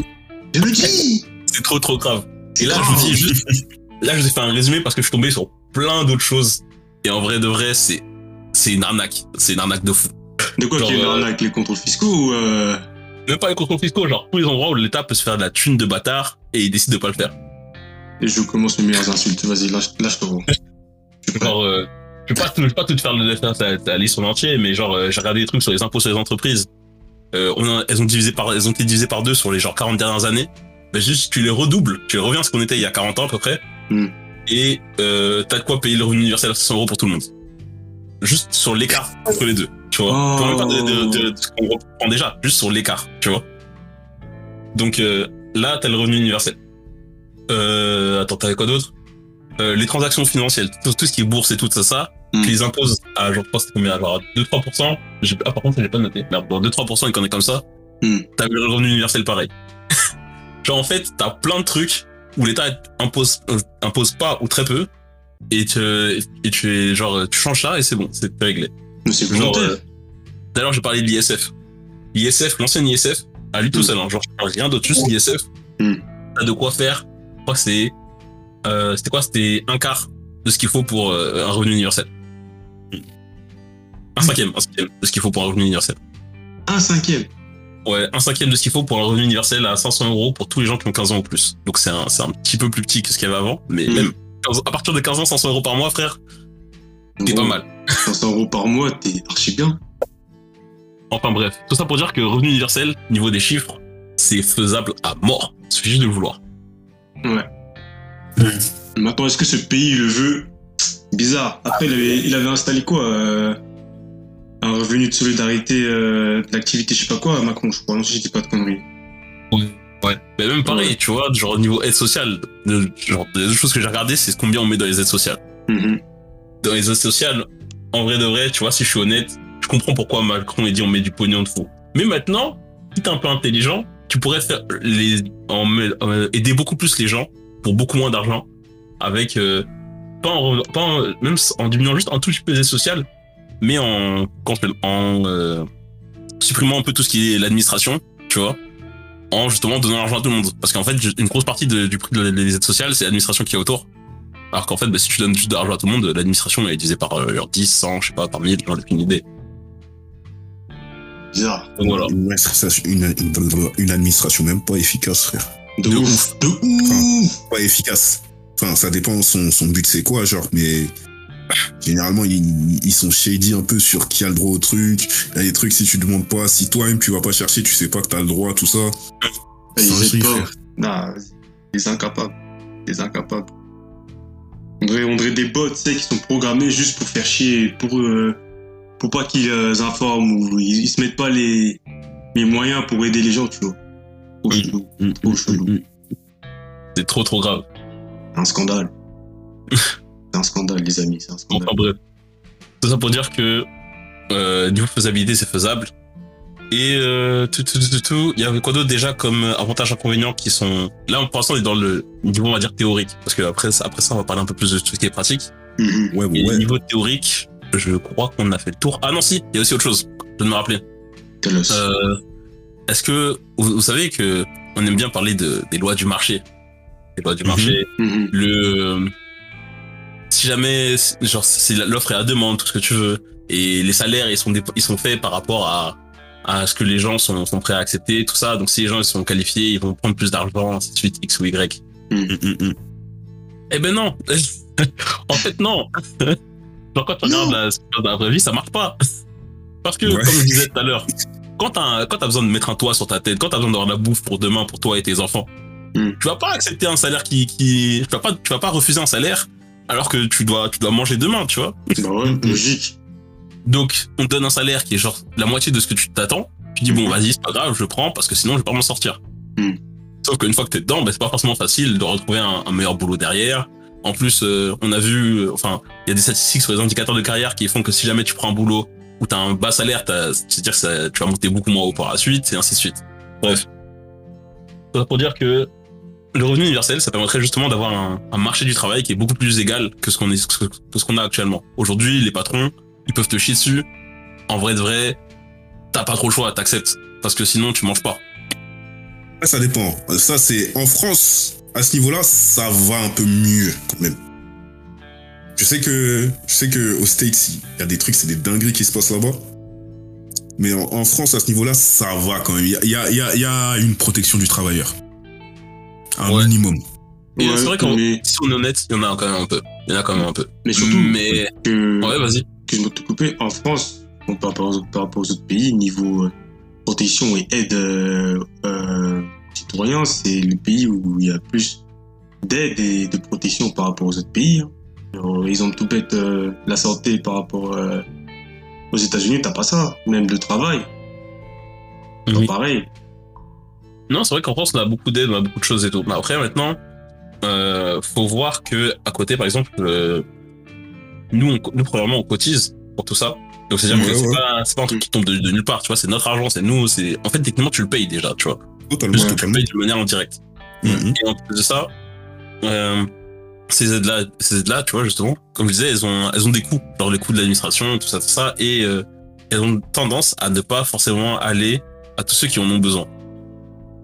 Je le dis
C'est trop trop grave. Et là,
grave.
je vous dis juste, là, je vous ai fait un résumé parce que je suis tombé sur plein d'autres choses. Et en vrai de vrai, c'est, c'est une arnaque. C'est une arnaque de fou.
De quoi qu'il y a une
euh,
arnaque, les contrôles fiscaux ou... Euh...
Même pas les contrôles fiscaux, genre tous les endroits où l'État peut se faire de la thune de bâtard et il décide de pas le faire.
Et je commence mes meilleures insultes. Vas-y, lâche, lâche ton Je suis prêt.
Genre, euh, je vais pas, je pas tout faire, le- faire ta, ta liste en entier, mais genre, euh, j'ai regardé des trucs sur les impôts sur les entreprises. Euh, on a- elles ont divisé par, elles ont été divisées par deux sur les genre 40 dernières années. Ben juste, tu les redoubles, tu reviens à ce qu'on était il y a 40 ans à peu près.
Hmm.
Et, euh, t'as de quoi payer le revenu universel à 500 euros pour tout le monde. Juste sur l'écart entre les deux, tu vois.
Oh.
Même pas de, de, de- de ce qu'on reprend déjà, juste sur l'écart, tu vois. Donc, euh, là, t'as le revenu universel. Euh, attends, t'avais quoi d'autre? Euh, les transactions financières, tout, tout ce qui est bourse et tout ça, ça, tu les imposes à, je pense c'était combien, genre, 2-3%. J'ai- Ah, par contre, j'ai pas noté. Merde, bon, 2-3% et qu'on est comme ça.
Hmm.
T'as le revenu universel pareil. [laughs] genre, en fait, t'as plein de trucs où l'État impose, euh, impose pas ou très peu. Et tu, et tu es, genre, tu changes ça et c'est bon, c'est réglé.
Mais c'est
Genre, euh, D'ailleurs, j'ai parlé de l'ISF. L'ISF, l'ancien ISF, à lui tout
Mm.
seul, hein, genre, rien d'autre, juste l'ISF.
Mm.
T'as de quoi faire. Je crois que c'est, euh, c'était quoi? C'était un quart de ce qu'il faut pour euh, un revenu universel. Un cinquième, un cinquième de ce qu'il faut pour un revenu universel.
Un cinquième.
Ouais, un cinquième de ce qu'il faut pour un revenu universel à 500 euros pour tous les gens qui ont 15 ans ou plus. Donc c'est un, un petit peu plus petit que ce qu'il y avait avant, mais
Mm.
même 15 à partir de 15 ans, 500 euros par mois, frère, c'est pas mal.
500 euros par mois, t'es archi bien.
Enfin bref, tout ça pour dire que revenu universel, niveau des chiffres, c'est faisable à mort. Il suffit juste de le vouloir.
Ouais. Maintenant, est-ce que ce pays le veut? Bizarre. Après, il avait, il avait installé quoi euh, Un revenu de solidarité euh, d'activité, je sais pas quoi, Macron, je crois. Non, si je dis pas de conneries.
Ouais. Mais même pareil,
Ouais.
tu vois, genre niveau aide sociale, le- genre les deux choses que j'ai regardées, c'est combien on met dans les aides sociales.
Mhm.
Dans les aides sociales, en vrai de vrai, tu vois, si je suis honnête, je comprends pourquoi Macron a dit on met du pognon de fou. Mais maintenant, si t'es un peu intelligent, tu pourrais faire les, en, aider beaucoup plus les gens pour beaucoup moins d'argent avec euh, pas en, pas en- même en diminuant juste un tout petit peu les aides sociales, mais en en euh, supprimant un peu tout ce qui est l'administration, tu vois, en justement donnant l'argent à tout le monde. Parce qu'en fait, une grosse partie de- du prix de- des aides sociales, c'est l'administration qui est autour. Alors qu'en fait, bah, si tu donnes juste de l'argent à tout le monde, l'administration elle est divisée par euh, genre 10, 100, je sais pas, par 1000, j'en ai aucune idée.
Bizarre.
Donc voilà.
Une, administration- une, une- une administration même pas efficace, frère.
De,
De
ouf. De ouf.
Pas efficace. Enfin, ça dépend, son, son but c'est quoi, genre, mais généralement, ils, ils sont shady un peu sur qui a le droit au truc. Il y a des trucs, si tu demandes pas, si toi-même tu vas pas chercher, tu sais pas que t'as le droit, tout ça.
Ils pas.
frère.
Non, des incapables. Des incapables. On dirait, on dirait des bots, tu sais, qui sont programmés juste pour faire chier, pour, euh, pour pas qu'ils euh, informent ou ils, ils se mettent pas les, les moyens pour aider les gens, tu vois. Trop
Oui.
chelou.
Mm,
Trop chelou.
C'est trop trop grave.
Un scandale. [laughs] c'est un scandale, les amis, c'est un scandale.
Enfin bref. Tout ça pour dire que euh, niveau faisabilité, c'est faisable. Et euh, tout, tout, tout, tout, tout, il y avait quoi d'autre déjà comme avantages inconvénients qui sont là pour l'instant on est dans le niveau on va dire théorique parce que après ça après ça on va parler un peu plus de tout ce qui est pratique.
Mhm.
Ouais,
Et
ouais.
niveau théorique, je crois qu'on a fait le tour. Ah non si, il y a aussi autre chose. Je viens de me rappeler.
Tell us.
Euh, Est-ce que vous, vous savez que on aime bien parler de, des lois du marché, les lois du
Mhm.
marché.
Mhm.
Le si jamais genre c'est l'offre et la demande, tout ce que tu veux, et les salaires ils sont ils sont faits par rapport à à ce que les gens sont, sont prêts à accepter, tout ça. Donc si les gens ils sont qualifiés, ils vont prendre plus d'argent, ainsi de suite, X ou Y.
Mm.
Eh ben non. [laughs] en fait non. Genre quand tu regardes la, dans la vraie vie, ça marche pas. Parce que
Ouais.
comme je disais tout à l'heure, quand t'as quand t'as besoin de mettre un toit sur ta tête, quand t'as besoin d'avoir de la bouffe pour demain pour toi et tes enfants,
Hmm.
tu vas pas accepter un salaire qui qui tu vas pas tu vas pas refuser un salaire alors que tu dois tu dois manger demain, tu vois.
Bah ouais, logique.
Donc on te donne un salaire qui est genre la moitié de ce que tu t'attends. Tu dis bon
Mhm.
vas-y c'est pas grave, je prends parce que sinon je vais pas m'en sortir.
Hmm.
Sauf qu'une fois que t'es dedans, bah, c'est pas forcément facile de retrouver un, un meilleur boulot derrière. En plus, euh, on a vu, euh, enfin, il y a des statistiques sur les indicateurs de carrière qui font que si jamais tu prends un boulot où t'as un bas salaire, c'est-à-dire que tu vas monter beaucoup moins haut par la suite, et ainsi de suite. Bref. Pour dire que le revenu universel, ça permettrait justement d'avoir un, marché du travail qui est beaucoup plus égal que ce qu'on que ce a actuellement. Aujourd'hui, les patrons, ils peuvent te chier dessus. En vrai de vrai, t'as pas trop le choix, t'acceptes. Parce que sinon, tu manges pas.
Ça dépend. Ça, c'est en France, à ce niveau-là, ça va un peu mieux quand même. Je sais que, je sais que aux States, il y a des trucs, c'est des dingueries qui se passent là-bas. Mais en, en France, à ce niveau-là, ça va quand même. Il y a, il y a- il y a- une protection du travailleur. Un
Ouais.
minimum.
Ouais,
c'est vrai qu'en
mais-
si on est honnête, il y en a quand même un peu. Il y en a quand même un peu.
Mais surtout,
Mais,
que,
ouais, vas-y.
que je me te couper, en France, bon, par, rapport aux, par rapport aux autres pays, niveau euh, protection et aide euh, euh, aux citoyens, c'est le pays où il y a plus d'aide et de protection par rapport aux autres pays. Alors, exemple tout bête, euh, la santé par rapport euh, aux États-Unis, t'as pas ça. Même le travail,
Oui.
pas pareil.
Non, c'est vrai qu'en France, on a beaucoup d'aide, on a beaucoup de choses et tout. Mais après, maintenant, euh, faut voir que à côté, par exemple, euh, nous, on, nous, premièrement, on cotise pour tout ça. Donc, c'est-à-dire
Ouais,
que c'est
ouais.
pas, c'est pas un truc qui tombe de, de nulle part, tu vois, c'est notre argent, c'est nous, c'est, en fait, techniquement, tu le payes déjà, tu vois.
Totalement,
Juste que tu le payes de manière indirecte.
Mhm.
Et en plus de ça, euh, ces aides-là, ces aides-là, tu vois, justement, comme je disais, elles ont, elles ont des coûts, genre les coûts de l'administration, tout ça, tout ça, et euh, elles ont tendance à ne pas forcément aller à tous ceux qui en ont besoin.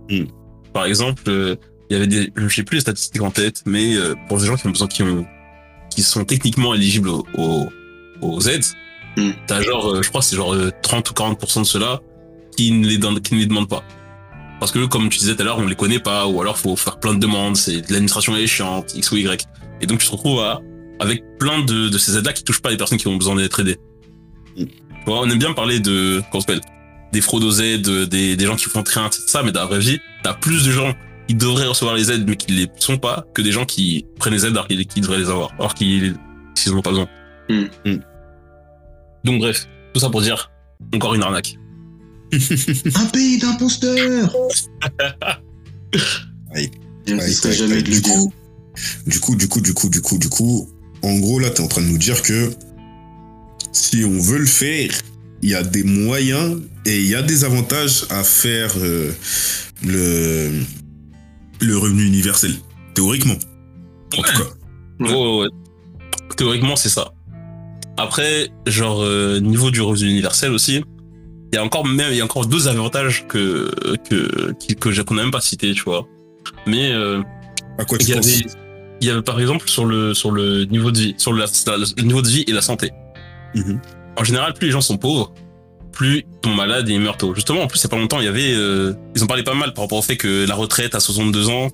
Mm.
Par exemple, euh, il y avait des, je sais plus les statistiques en tête, mais euh, pour des gens qui ont besoin, qui ont, qui sont techniquement éligibles aux, aux, aux aides,
Mm.
t'as genre, je crois c'est genre euh, 30 ou 40% de ceux-là qui ne les qui ne les demandent pas. Parce que, comme tu disais tout à l'heure, on les connaît pas, ou alors faut faire plein de demandes, c'est l'administration est chiante, X ou Y. Et donc tu te retrouves à, avec plein de, de ces aides-là qui touchent pas les personnes qui ont besoin d'être aidées.
Mm.
Tu vois, on aime bien parler de, comment s'appelle, des fraudes aux aides, des, des gens qui font rien, ça, mais dans la vraie vie, t'as plus de gens qui devraient recevoir les aides mais qui les sont pas, que des gens qui prennent les aides alors qu'ils devraient les avoir, alors qu'ils qu'ils en ont pas besoin.
Mm.
Mm.
Donc bref, tout ça pour dire, encore une arnaque.
Un pays d'imposteurs [laughs]
Ouais, ouais,
jamais de
du coup, du coup, du coup, du coup, du coup, du coup, en gros, là, t'es en train de nous dire que si on veut le faire, il y a des moyens et il y a des avantages à faire euh, le, le revenu universel. Théoriquement. En tout cas.
Ouais.
Ouais, ouais, ouais. Théoriquement, c'est ça. Après, genre, euh, niveau du revenu universel aussi, il y a encore même, il y a encore deux avantages que, que, que j'ai, qu'on n'a même pas cités, tu vois. Mais, euh,
À quoi tu
il y
penses?
avait, il y avait par exemple sur le, sur le niveau de vie, sur la- le niveau de vie et la santé.
Mhm.
En général, plus les gens sont pauvres, plus ils tombent malades et ils meurent tôt. Justement, en plus, il y a pas longtemps, il y avait, euh, ils en parlaient pas mal par rapport au fait que la retraite à 62 ans,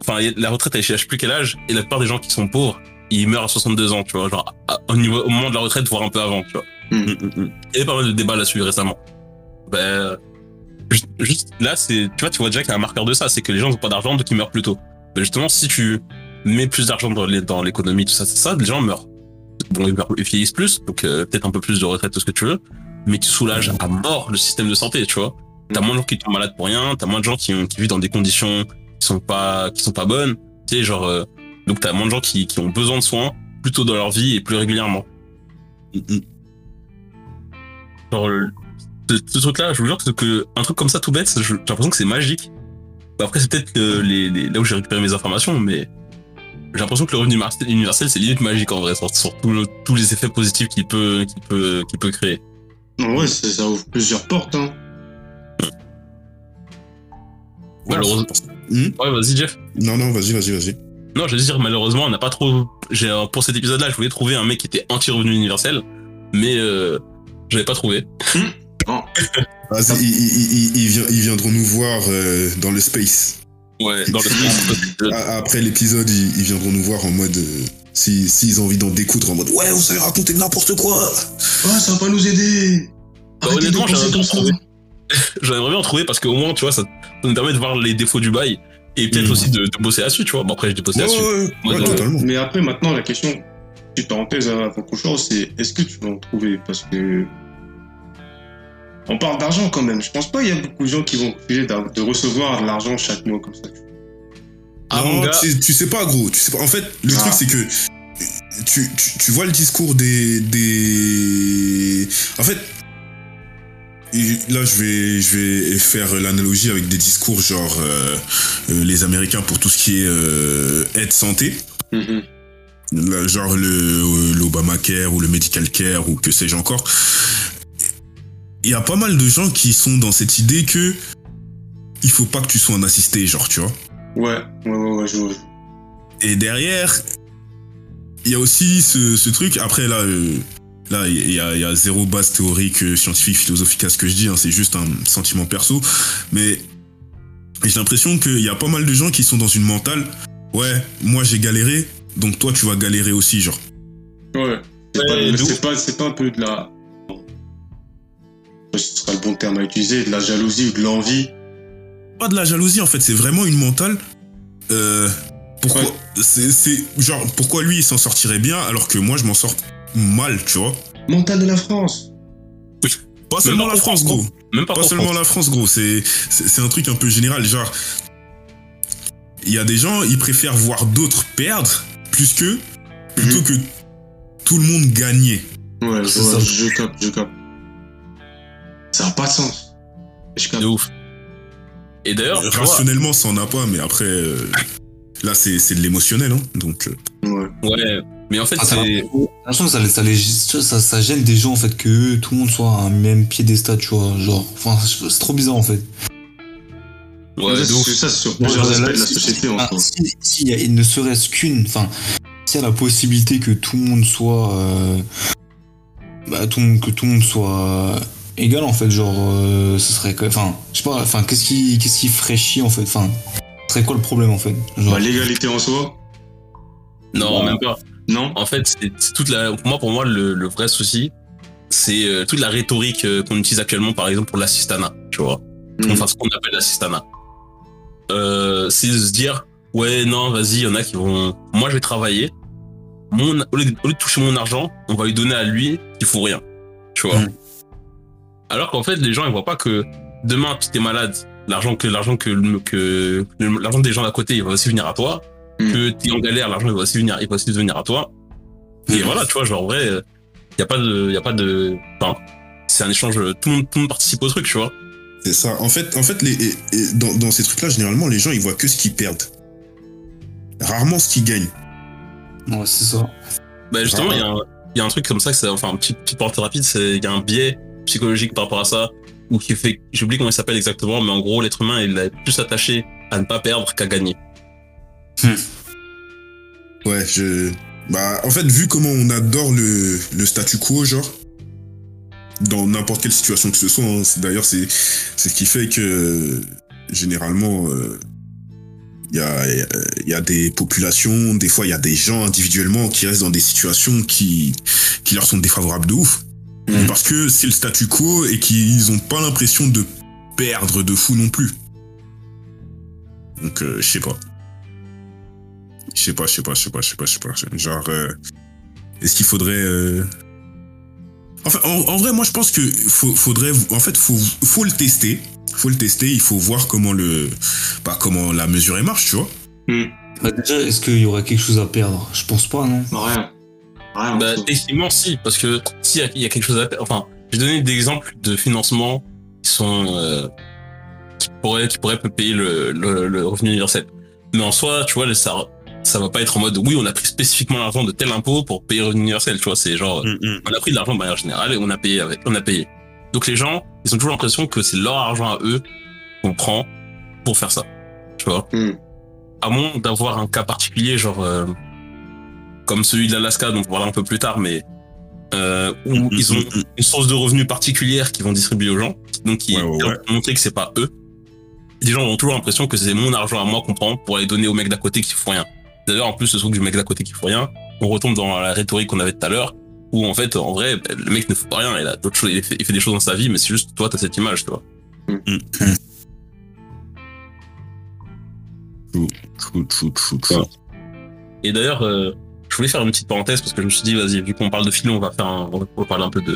enfin, la retraite je sais plus quel âge, et la plupart des gens qui sont pauvres, ils meurent à 62 ans, tu vois, genre, à- au niveau, au moment de la retraite, voire un peu avant, tu vois.
Mm.
Il y avait pas mal de débats là-dessus récemment. Ben, juste, là, c'est, tu vois, tu vois déjà qu'il y a un marqueur de ça, c'est que les gens n'ont pas d'argent, donc ils meurent plus tôt. Ben justement, si tu mets plus d'argent dans l'économie, tout ça, ça, les gens meurent. Bon, ils, meurent, ils vieillissent plus, donc euh, peut-être un peu plus de retraite, tout ce que tu veux, mais tu soulages à mort le système de santé, tu vois. T'as moins de gens qui tombent malades pour rien, t'as moins de gens qui, qui vivent dans des conditions qui sont pas, qui sont pas bonnes, tu sais, genre, euh, donc t'as moins de gens qui, ont besoin de soins plus tôt dans leur vie et plus régulièrement. Ce, ce truc-là, je vous jure que, un truc comme ça tout bête, j'ai l'impression que c'est magique. Bah, Après, c'est peut-être que les, les- là où j'ai récupéré mes informations, mais j'ai l'impression que le revenu universel, c'est limite magique en vrai, sur, sur tout le- tous les effets positifs qu'il peut, qu'il peut, qu'il peut créer.
Non, ouais, ça, ça ouvre plusieurs portes. Hein.
Malheureusement.
Hmm
Ouais, vas-y, Jeff.
Non, non, vas-y, vas-y, vas-y.
Non, je veux dire, malheureusement, on n'a pas trop. J'ai euh, pour cet épisode-là, je voulais trouver un mec qui était anti-revenu universel, mais euh, j'avais pas trouvé.
Vas-y, ils, ils- ils- ils viendront nous voir euh, dans le space.
Ouais, dans le [laughs]
A- Après l'épisode, ils, ils viendront nous voir en mode. euh, si S'ils ont envie d'en découdre en mode Ouais, vous avez raconté n'importe quoi
Ouais, ça va pas nous aider.
Bah, honnêtement,
comme
bien. [laughs] J'aimerais bien en trouver parce qu'au moins, tu vois, ça, ça nous permet de voir les défauts du bail et peut-être
Mhm.
aussi de, de bosser là-dessus, tu vois. Bon, après, j'ai bossé
Ouais,
là-dessus.
ouais,
de-
totalement.
Mais après, maintenant, la question, petite parenthèse avant qu'on change, c'est est-ce que tu vas en trouver? Parce que. On parle d'argent quand même. Je pense pas qu'il y a beaucoup de gens qui vont refuser de recevoir de l'argent chaque mois comme ça.
Ah,
Non,
gars,
tu, tu sais pas, gros. Tu sais pas. En fait, le
Ah.
truc, c'est que tu, tu, tu vois le discours des, des. En fait, je, là, je vais, je vais faire l'analogie avec des discours genre euh, euh, les Américains pour tout ce qui est euh, aide santé.
Mhm.
Là, genre le l'Obamacare ou le Medical Care ou que sais-je encore. Il y a pas mal de gens qui sont dans cette idée que il faut pas que tu sois un assisté, genre, tu vois.
Ouais, ouais, ouais, ouais, je vois.
Et derrière, il y a aussi ce, ce truc. Après, là, euh, là, il y a, il y a zéro base théorique, euh, scientifique, philosophique à ce que je dis. hein, c'est juste un sentiment perso. Mais j'ai l'impression qu'il y a pas mal de gens qui sont dans une mentale. Ouais, moi j'ai galéré, donc toi tu vas galérer aussi, genre.
Ouais. C'est
Ouais,
pas, pas, c'est pas un peu de la. Ce sera le bon terme à utiliser, de la jalousie ou de l'envie.
Pas de la jalousie en fait, c'est vraiment une mentale. Euh, pourquoi
Ouais.
c'est, genre pourquoi lui il s'en sortirait bien alors que moi je m'en sors mal, tu vois?
Mental de la France.
Pas seulement
pas
la France,
France,
gros.
Même pas,
Pas
en
seulement
France.
la France, gros. C'est, un truc un peu général. Genre, il y a des gens, ils préfèrent voir d'autres perdre plus que plutôt que tout le monde gagner.
Ouais, je, vois,
ça.
je capte, je capte. Ça n'a pas de sens. Je.
De ouf. Et d'ailleurs,
Rationnellement, ça en a pas, mais après, euh, là, c'est, c'est de l'émotionnel, hein. Donc, euh,
Ouais.
ouais. Mais en fait,
Ah, ça
c'est.
Ça, les- ça, les- ça, ça gêne des gens en fait que eux, tout le monde soit à un même piédestal, tu vois. Genre, enfin, c'est trop bizarre en fait.
Ouais,
ça, c'est ça, c'est sur plusieurs aspects
là,
de la société en
ah,
soi.
si, si ne serait-ce qu'une, enfin, s'il y a la possibilité que tout le monde soit, euh, bah, tout, que tout le monde soit égal en fait, genre, euh, ce serait, que- enfin, je sais pas, enfin, qu'est-ce qui, qu'est-ce qui ferait chier en fait, enfin, serait quoi le problème en fait, genre,
Bah, l'égalité en soi,
Non,
Ouais.
même pas.
non
En fait, c'est toute la. Pour moi, pour moi, le, le vrai souci, c'est euh, toute la rhétorique euh, qu'on utilise actuellement, par exemple, pour l'assistanat, tu vois.
Mhm.
Enfin, ce qu'on appelle l'assistanat. Euh, c'est de se dire, ouais, non, vas-y, il y en a qui vont. Moi, je vais travailler. Mon, au, lieu de, au lieu de toucher mon argent, on va lui donner à lui qui fout rien. Tu vois.
Mhm.
Alors qu'en fait, les gens, ils voient pas que demain, si t'es malade, l'argent que l'argent que, que l'argent des gens d'à côté, il va aussi venir à toi.
Mhm.
Que t'es en galère, l'argent il va aussi venir, il va aussi venir à toi. Et
Mhm.
voilà, tu vois, genre, en vrai, il y a pas de, y a pas de, enfin, c'est un échange, tout le monde, tout le monde participe au truc, tu vois.
c'est ça. En fait, en fait les, et- et dans, dans ces trucs-là, généralement, les gens, ils voient que ce qu'ils perdent. Rarement ce qu'ils gagnent.
ouais, c'est ça.
Bah justement, il y, a un- il y a un truc comme ça, que c'est, enfin, un petit, petit porte rapide, c'est, il y a un biais psychologique par rapport à ça, ou qui fait, j'oublie comment il s'appelle exactement, mais en gros, l'être humain, il est plus attaché à ne pas perdre qu'à gagner.
Ouais, je. Bah, en fait, vu comment on adore le, le statu quo, genre, dans n'importe quelle situation que ce soit, hein, d'ailleurs, c'est ce qui fait que, généralement, euh, il y, a, y a des populations, des fois, il y a des gens individuellement qui restent dans des situations qui, qui leur sont défavorables de ouf. Parce que c'est le statu quo et qu'ils ont pas l'impression de perdre de fou non plus. Donc, euh, je sais pas. Je sais pas, je sais pas, je sais pas, je sais pas, je sais pas. Genre, euh, est-ce qu'il faudrait. euh, Enfin, en, en vrai, moi, je pense que faut, faudrait. En fait, faut, faut le tester. Faut le tester. Il faut voir comment le. Bah, comment la mesurée marche, tu vois.
Bah, déjà, est-ce qu'il y aurait quelque chose à perdre? Je pense pas, non
Rien. Rien. en
Bah,
soi.
techniquement, si, parce que s'il y y a quelque chose à faire, enfin, j'ai donné des exemples de financement qui sont, euh, qui pourraient, qui pourraient payer le, le, le revenu universel. Mais en soi, tu vois, ça, ça va pas être en mode, oui, on a pris spécifiquement l'argent de tel impôt pour payer le revenu universel, tu vois, c'est genre, on a pris de l'argent de manière générale et on a payé avec, on a payé. Donc les gens, ils ont toujours l'impression que c'est leur argent à eux qu'on prend pour faire ça, tu vois.
Hmm.
À moins d'avoir un cas particulier, genre euh, comme celui de l'Alaska, on parlera un peu plus tard, mais euh, où
Mhm,
ils ont une source de revenus particulière qu'ils vont distribuer aux gens, donc qui
Ouais, ouais, ouais.
pour montrer que c'est pas eux. Les gens ont toujours l'impression que c'est mon argent à moi qu'on prend pour aller donner au mec d'à côté qui font rien. D'ailleurs, en plus, ce truc du mec d'à côté qui fait rien, on retombe dans la rhétorique qu'on avait tout à l'heure, où en fait, en vrai, le mec ne fait pas rien, il a d'autres choses, il fait, il fait des choses dans sa vie, mais c'est juste toi, t'as cette image, tu vois. Ouais. Et d'ailleurs, euh, voulais faire une petite parenthèse parce que je me suis dit, vas-y, vu qu'on parle de philo, on va faire un, on va parler un peu de,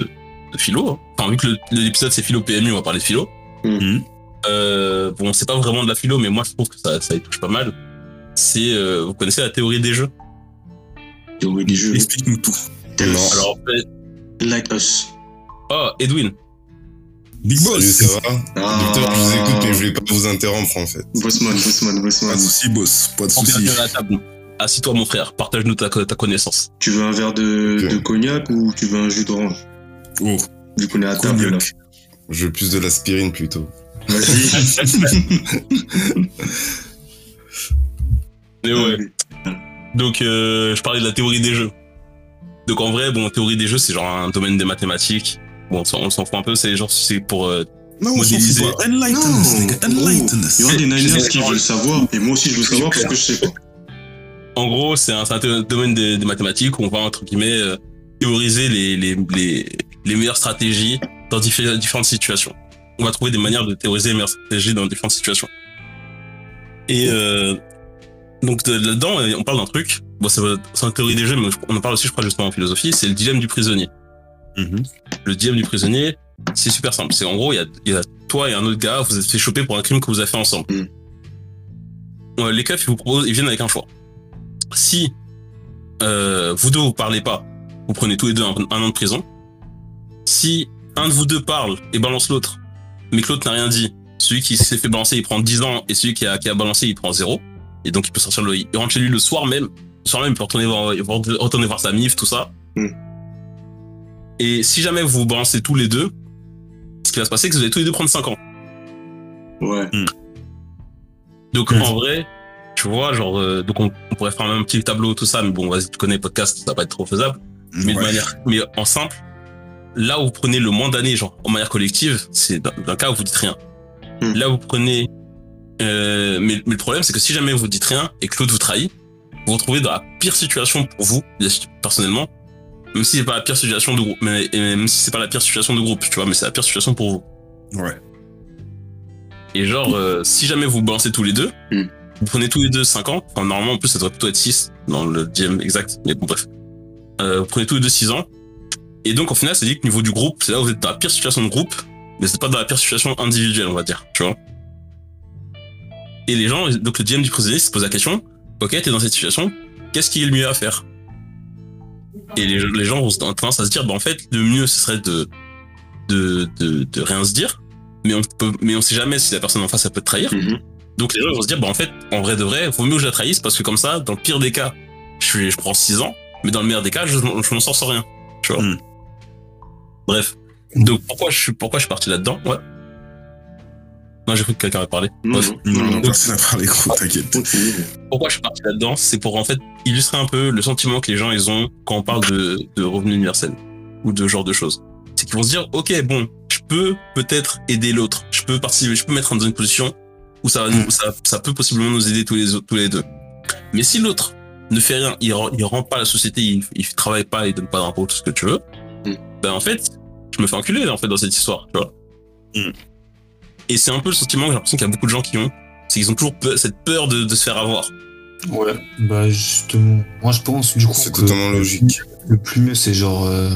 de philo. hein. Enfin, vu que le- l'épisode c'est philo PMU, on va parler de philo.
Mhm.
Euh, bon, c'est pas vraiment de la philo, mais moi je trouve que ça, ça y touche pas mal. C'est, euh, vous connaissez la théorie des jeux?
Théorie des jeux.
Explique-nous tout.
Tell us.
Alors, en fait,
Like us.
oh, Edwin,
Big
Salut,
Boss.
ça va?
Ah.
Docteur, je vous écoute, mais je voulais pas vous interrompre en fait.
Bossman, Bossman,
Pas
Bossman.
de soucis, boss. Pas de soucis.
Assis-toi, mon frère. Partage-nous ta, ta connaissance.
Tu veux un verre de, cognac ou tu veux un jus d'orange
Oh,
Vu qu'on est à table là.
Je veux plus de l'aspirine plutôt.
Vas-y. [laughs]
Mais ouais. Donc, euh, je parlais de la théorie des jeux. Donc, en vrai, bon, théorie des jeux, c'est genre un domaine des mathématiques. Bon, on s'en- on s'en fout un peu, c'est genre, c'est pour. euh,
Non, on s'en
Modéliser.
fout pas. Enlighten us, nigga. Enlighten
Il
us.
y aura des Niners qui veulent savoir, et moi aussi je veux savoir parce que je sais pas.
En gros, c'est un, un domaine des, des mathématiques où on va, entre guillemets, euh, théoriser les, les, les, les meilleures stratégies dans diffé- différentes situations. On va trouver des manières de théoriser les meilleures stratégies dans différentes situations. Et euh, donc, de- là-dedans, euh, on parle d'un truc. Bon, c'est c'est une théorie des jeux, mais on en parle aussi, je crois, justement en philosophie. C'est le dilemme du prisonnier.
Mhm.
Le dilemme du prisonnier, c'est super simple. C'est en gros, il y y a toi et un autre gars, vous êtes fait choper pour un crime que vous avez fait ensemble.
Mm.
Ouais, les keufs, ils vous proposent, ils viennent avec un choix. Si euh, vous deux vous parlez pas, vous prenez tous les deux un, un an de prison. Si un de vous deux parle et balance l'autre, mais que l'autre n'a rien dit, celui qui s'est fait balancer, il prend 10 ans, et celui qui a, qui a balancé, il prend 0. Et donc, il peut sortir le, il rentre chez lui le soir même. Le soir même, il peut retourner voir, il peut retourner voir sa mif, tout ça.
Mm.
Et si jamais vous vous balancez tous les deux, ce qui va se passer, c'est que vous allez tous les deux prendre 5 ans.
Ouais.
Donc
Mm.
en vrai, tu vois, genre, euh, donc on, on pourrait faire un petit tableau, tout ça, mais bon, vas-y, tu connais le podcast, ça va pas être trop faisable. Mais de manière, mais en simple, là où vous prenez le moins d'années, genre, en manière collective, c'est le cas où vous dites rien.
Mm.
Là où vous prenez, euh, mais, mais le problème, c'est que si jamais vous dites rien et que l'autre vous trahit, vous vous retrouvez dans la pire situation pour vous, personnellement, même si c'est pas la pire situation de groupe, mais, même si c'est pas la pire situation de groupe, tu vois, mais c'est la pire situation pour vous.
Ouais.
Et genre, euh, si jamais vous balancez tous les deux,
Mm.
Vous prenez tous les deux 5 ans. Enfin, normalement, en plus, ça devrait plutôt être 6 dans le DM exact. Mais bon, bref. Euh, vous prenez tous les deux 6 ans. Et donc, au final, c'est dit que niveau du groupe, c'est là où vous êtes dans la pire situation de groupe, mais c'est pas dans la pire situation individuelle, on va dire. Tu vois. Et les gens, donc le DM du prisonnier se pose la question, ok, t'es dans cette situation, qu'est-ce qui est le mieux à faire? Et les, gens vont tendance à se dire, bah en fait, le mieux, ce serait de, de, de, rien se dire, mais on peut, mais on sait jamais si la personne en face, elle peut te trahir.
Mhm.
Donc les gens vont se dire, bah en fait, en vrai de vrai, vaut mieux que je la trahisse parce que comme ça, dans le pire des cas, je, suis, je prends 6 ans, mais dans le meilleur des cas, je, je m'en sors sans rien. Tu vois.
Mm.
Bref. Donc pourquoi je suis, pourquoi je suis parti là-dedans? Ouais. Non, j'ai cru que quelqu'un avait parlé.
Non,
Bref.
non,
Non, personne n'a parlé, gros, t'inquiète. [laughs]
Pourquoi je suis parti là-dedans? C'est pour en fait illustrer un peu le sentiment que les gens ils ont quand on parle de, de revenu universel ou de ce genre de choses. C'est qu'ils vont se dire, ok, bon, je peux peut-être aider l'autre, je peux participer, je peux mettre dans une position où ça, va nous-
Mm.
ça, ça peut possiblement nous aider tous les, autres- tous les deux. Mais si l'autre ne fait rien, il, rend- il rend pas la société, il, il travaille pas, il donne pas d'impôt, tout ce que tu veux,
Mm.
ben en fait, je me fais enculer en fait dans cette histoire, tu vois.
Mm.
Et c'est un peu le sentiment que j'ai l'impression qu'il y a beaucoup de gens qui ont, c'est qu'ils ont toujours peur- cette peur de, de se faire avoir.
Ouais. Bah justement, moi je pense du coup
C'est
que
totalement logique.
le plus mieux c'est genre euh,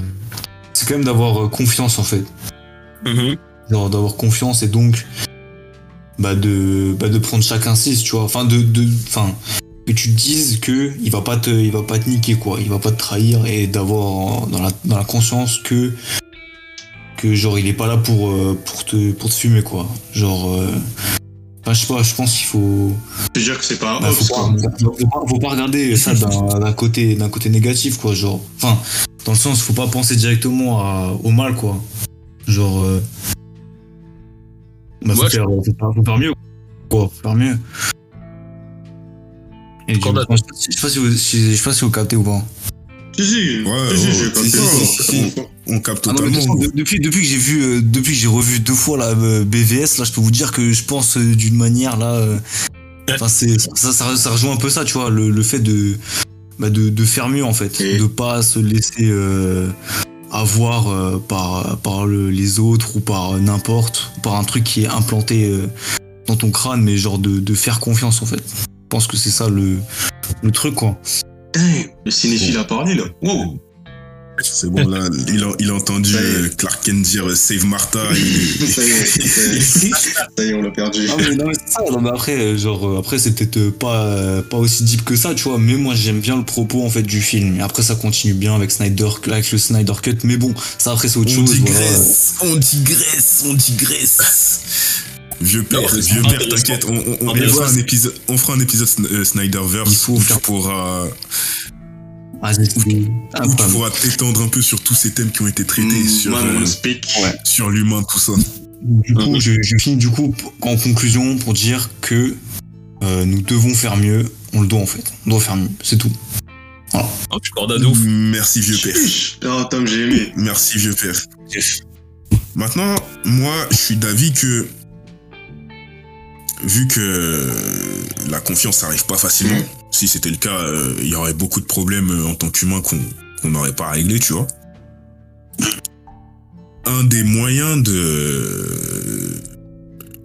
c'est quand même d'avoir euh, confiance en fait.
Mhm.
genre d'avoir confiance et donc bah de bah de prendre chacun 6 tu vois. Enfin de de enfin que tu te dises que il va pas te il va pas te niquer quoi. Il va pas te trahir et d'avoir dans la dans la conscience que que genre il est pas là pour euh, pour te pour te fumer quoi. Genre euh, je sais pas je pense qu'il faut
Je veux dire que c'est pas
bah, faut, pas, faut, pas, faut pas regarder ça d'un d'un côté d'un côté négatif quoi genre. Enfin dans le sens faut pas penser directement à- au mal quoi. Genre euh, bah, faut,
Ouais, je-
faire, faut, faire, faut faire mieux quoi faut faire mieux et je, je sais pas si vous si- je sais pas si vous captez ou pas
Si, si.
Ouais,
si, si,
oh,
j'ai
si,
capté.
si, si. On capte
Ah non, de
totalement.
façon, de- depuis, depuis que j'ai vu, euh, depuis que j'ai revu deux fois la euh, BVS, là, je peux vous dire que je pense euh, d'une manière là, euh, enfin c'est ça, ça, ça rejoint un peu ça, tu vois, le, le fait de, bah, de, de faire mieux en fait,
Et-
de pas se laisser euh, avoir euh, par par le- les autres ou par n'importe, par un truc qui est implanté euh, dans ton crâne, mais genre de, faire confiance en fait. Je pense que c'est ça le, truc quoi.
Damn, le cinéphile a parlé, là.
C'est bon, là, il a, il a entendu euh, Clark Kent dire euh, Save Martha. [laughs]
ça y est, ça y est, ça y est, on l'a perdu.
Ah mais non mais c'est ça, non mais après, euh, genre, après c'est peut-être pas, pas aussi deep que ça, tu vois, mais moi j'aime bien le propos en fait du film. Et après ça continue bien avec Snyder, avec le Snyder Cut, mais bon, ça après c'est autre
On
chose. voilà.
digresse, on digresse, on digresse. Vieux père,
Non,
vieux père, t'inquiète, on, on, on fera un épisode, on fera un épisode Sn- Snyderverse
Il faut
où
faire-
tu pourras,
Ah,
où tu
incroyable.
pourras t'étendre un peu sur tous ces thèmes qui ont été traités
Mm,
sur, euh, sur l'humain, tout ça.
Du coup, je, je finis du coup en conclusion pour dire que euh, nous devons faire mieux. On le doit en fait. On doit faire mieux. C'est tout.
Oh, je ouf.
Merci vieux père.
Chiche. Ah, Tom, j'ai aimé.
Merci vieux père. Maintenant, moi, je suis d'avis que vu que la confiance n'arrive pas facilement, si c'était le cas, euh, il y aurait beaucoup de problèmes euh, en tant qu'humain qu'on n'aurait pas réglé, tu vois. Un des moyens de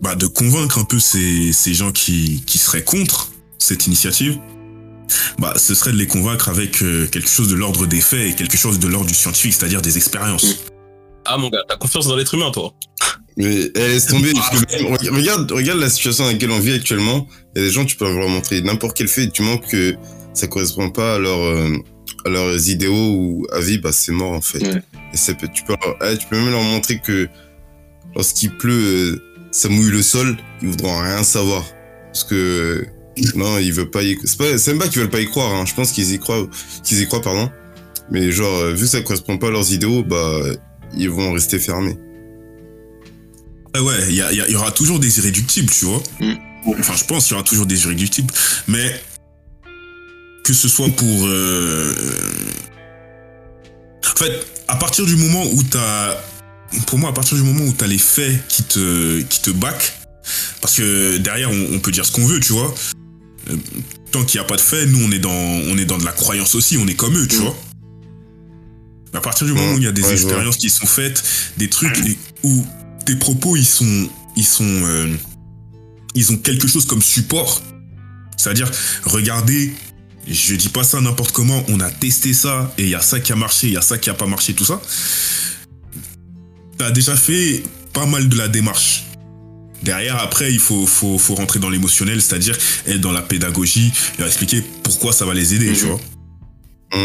bah, de convaincre un peu ces, gens qui, qui seraient contre cette initiative, bah, ce serait de les convaincre avec euh, quelque chose de l'ordre des faits et quelque chose de l'ordre du scientifique, c'est-à-dire des expériences.
Ah mon gars, t'as confiance dans l'être humain, toi.
Mais eh, laisse tomber. parce que même- re- regarde, regarde la situation dans laquelle on vit actuellement. Il y a des gens, tu peux leur montrer n'importe quel fait, tu montres que ça correspond pas à, leur, euh, à leurs idéaux ou avis, bah c'est mort en fait.
Ouais.
Et tu, peux leur- eh, tu peux même leur montrer que lorsqu'il pleut, euh, ça mouille le sol, ils voudront rien savoir. Parce que non, ils veulent pas y C'est pas- c'est même pas qu'ils veulent pas y croire, hein. je pense qu'ils y croient, qu'ils y croient, pardon. Mais genre, euh, vu que ça correspond pas à leurs idéaux, bah ils vont rester fermés.
Ouais, ouais, il y, aura toujours des irréductibles, tu vois.
Mm.
Enfin, je pense qu'il y aura toujours des irréductibles. Mais que ce soit pour... euh, En fait, à partir du moment où t'as... Pour moi, à partir du moment où t'as les faits qui te, qui te back, parce que derrière, on, on peut dire ce qu'on veut, tu vois. Euh, Tant qu'il n'y a pas de faits, nous, on est, dans, on est dans de la croyance aussi, on est comme eux, tu
Mm.
vois. À partir du moment où il y a des
Ouais,
expériences qui sont faites, des trucs et- où tes propos ils sont ils sont euh, ils ont quelque chose comme support. C'est-à-dire regardez je dis pas ça n'importe comment on a testé ça et il y a ça qui a marché il y a ça qui a pas marché tout ça. T'as déjà fait pas mal de la démarche. Derrière après il faut faut, faut rentrer dans l'émotionnel c'est-à-dire être dans la pédagogie leur expliquer pourquoi ça va les aider tu
Mhm.
vois.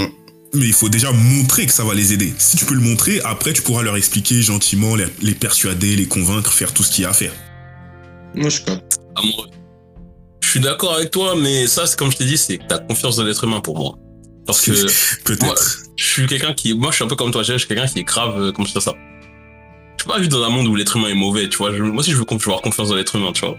Mm.
Mais il faut déjà montrer que ça va les aider. Si tu peux le montrer, après tu pourras leur expliquer gentiment, les, les persuader, les convaincre, faire tout ce qu'il y a à faire.
Moi, je capte.
Amoureux. Je suis d'accord avec toi, mais ça, c'est comme je t'ai dit, c'est que t'as confiance dans l'être humain pour moi. Parce que [laughs]
Peut-être.
je suis quelqu'un qui, moi, je suis un peu comme toi, je suis quelqu'un qui est grave, euh, comment je dis ça Je suis pas vu dans un monde où l'être humain est mauvais, tu vois. Je- moi aussi, je veux, je veux avoir confiance dans l'être humain, tu vois.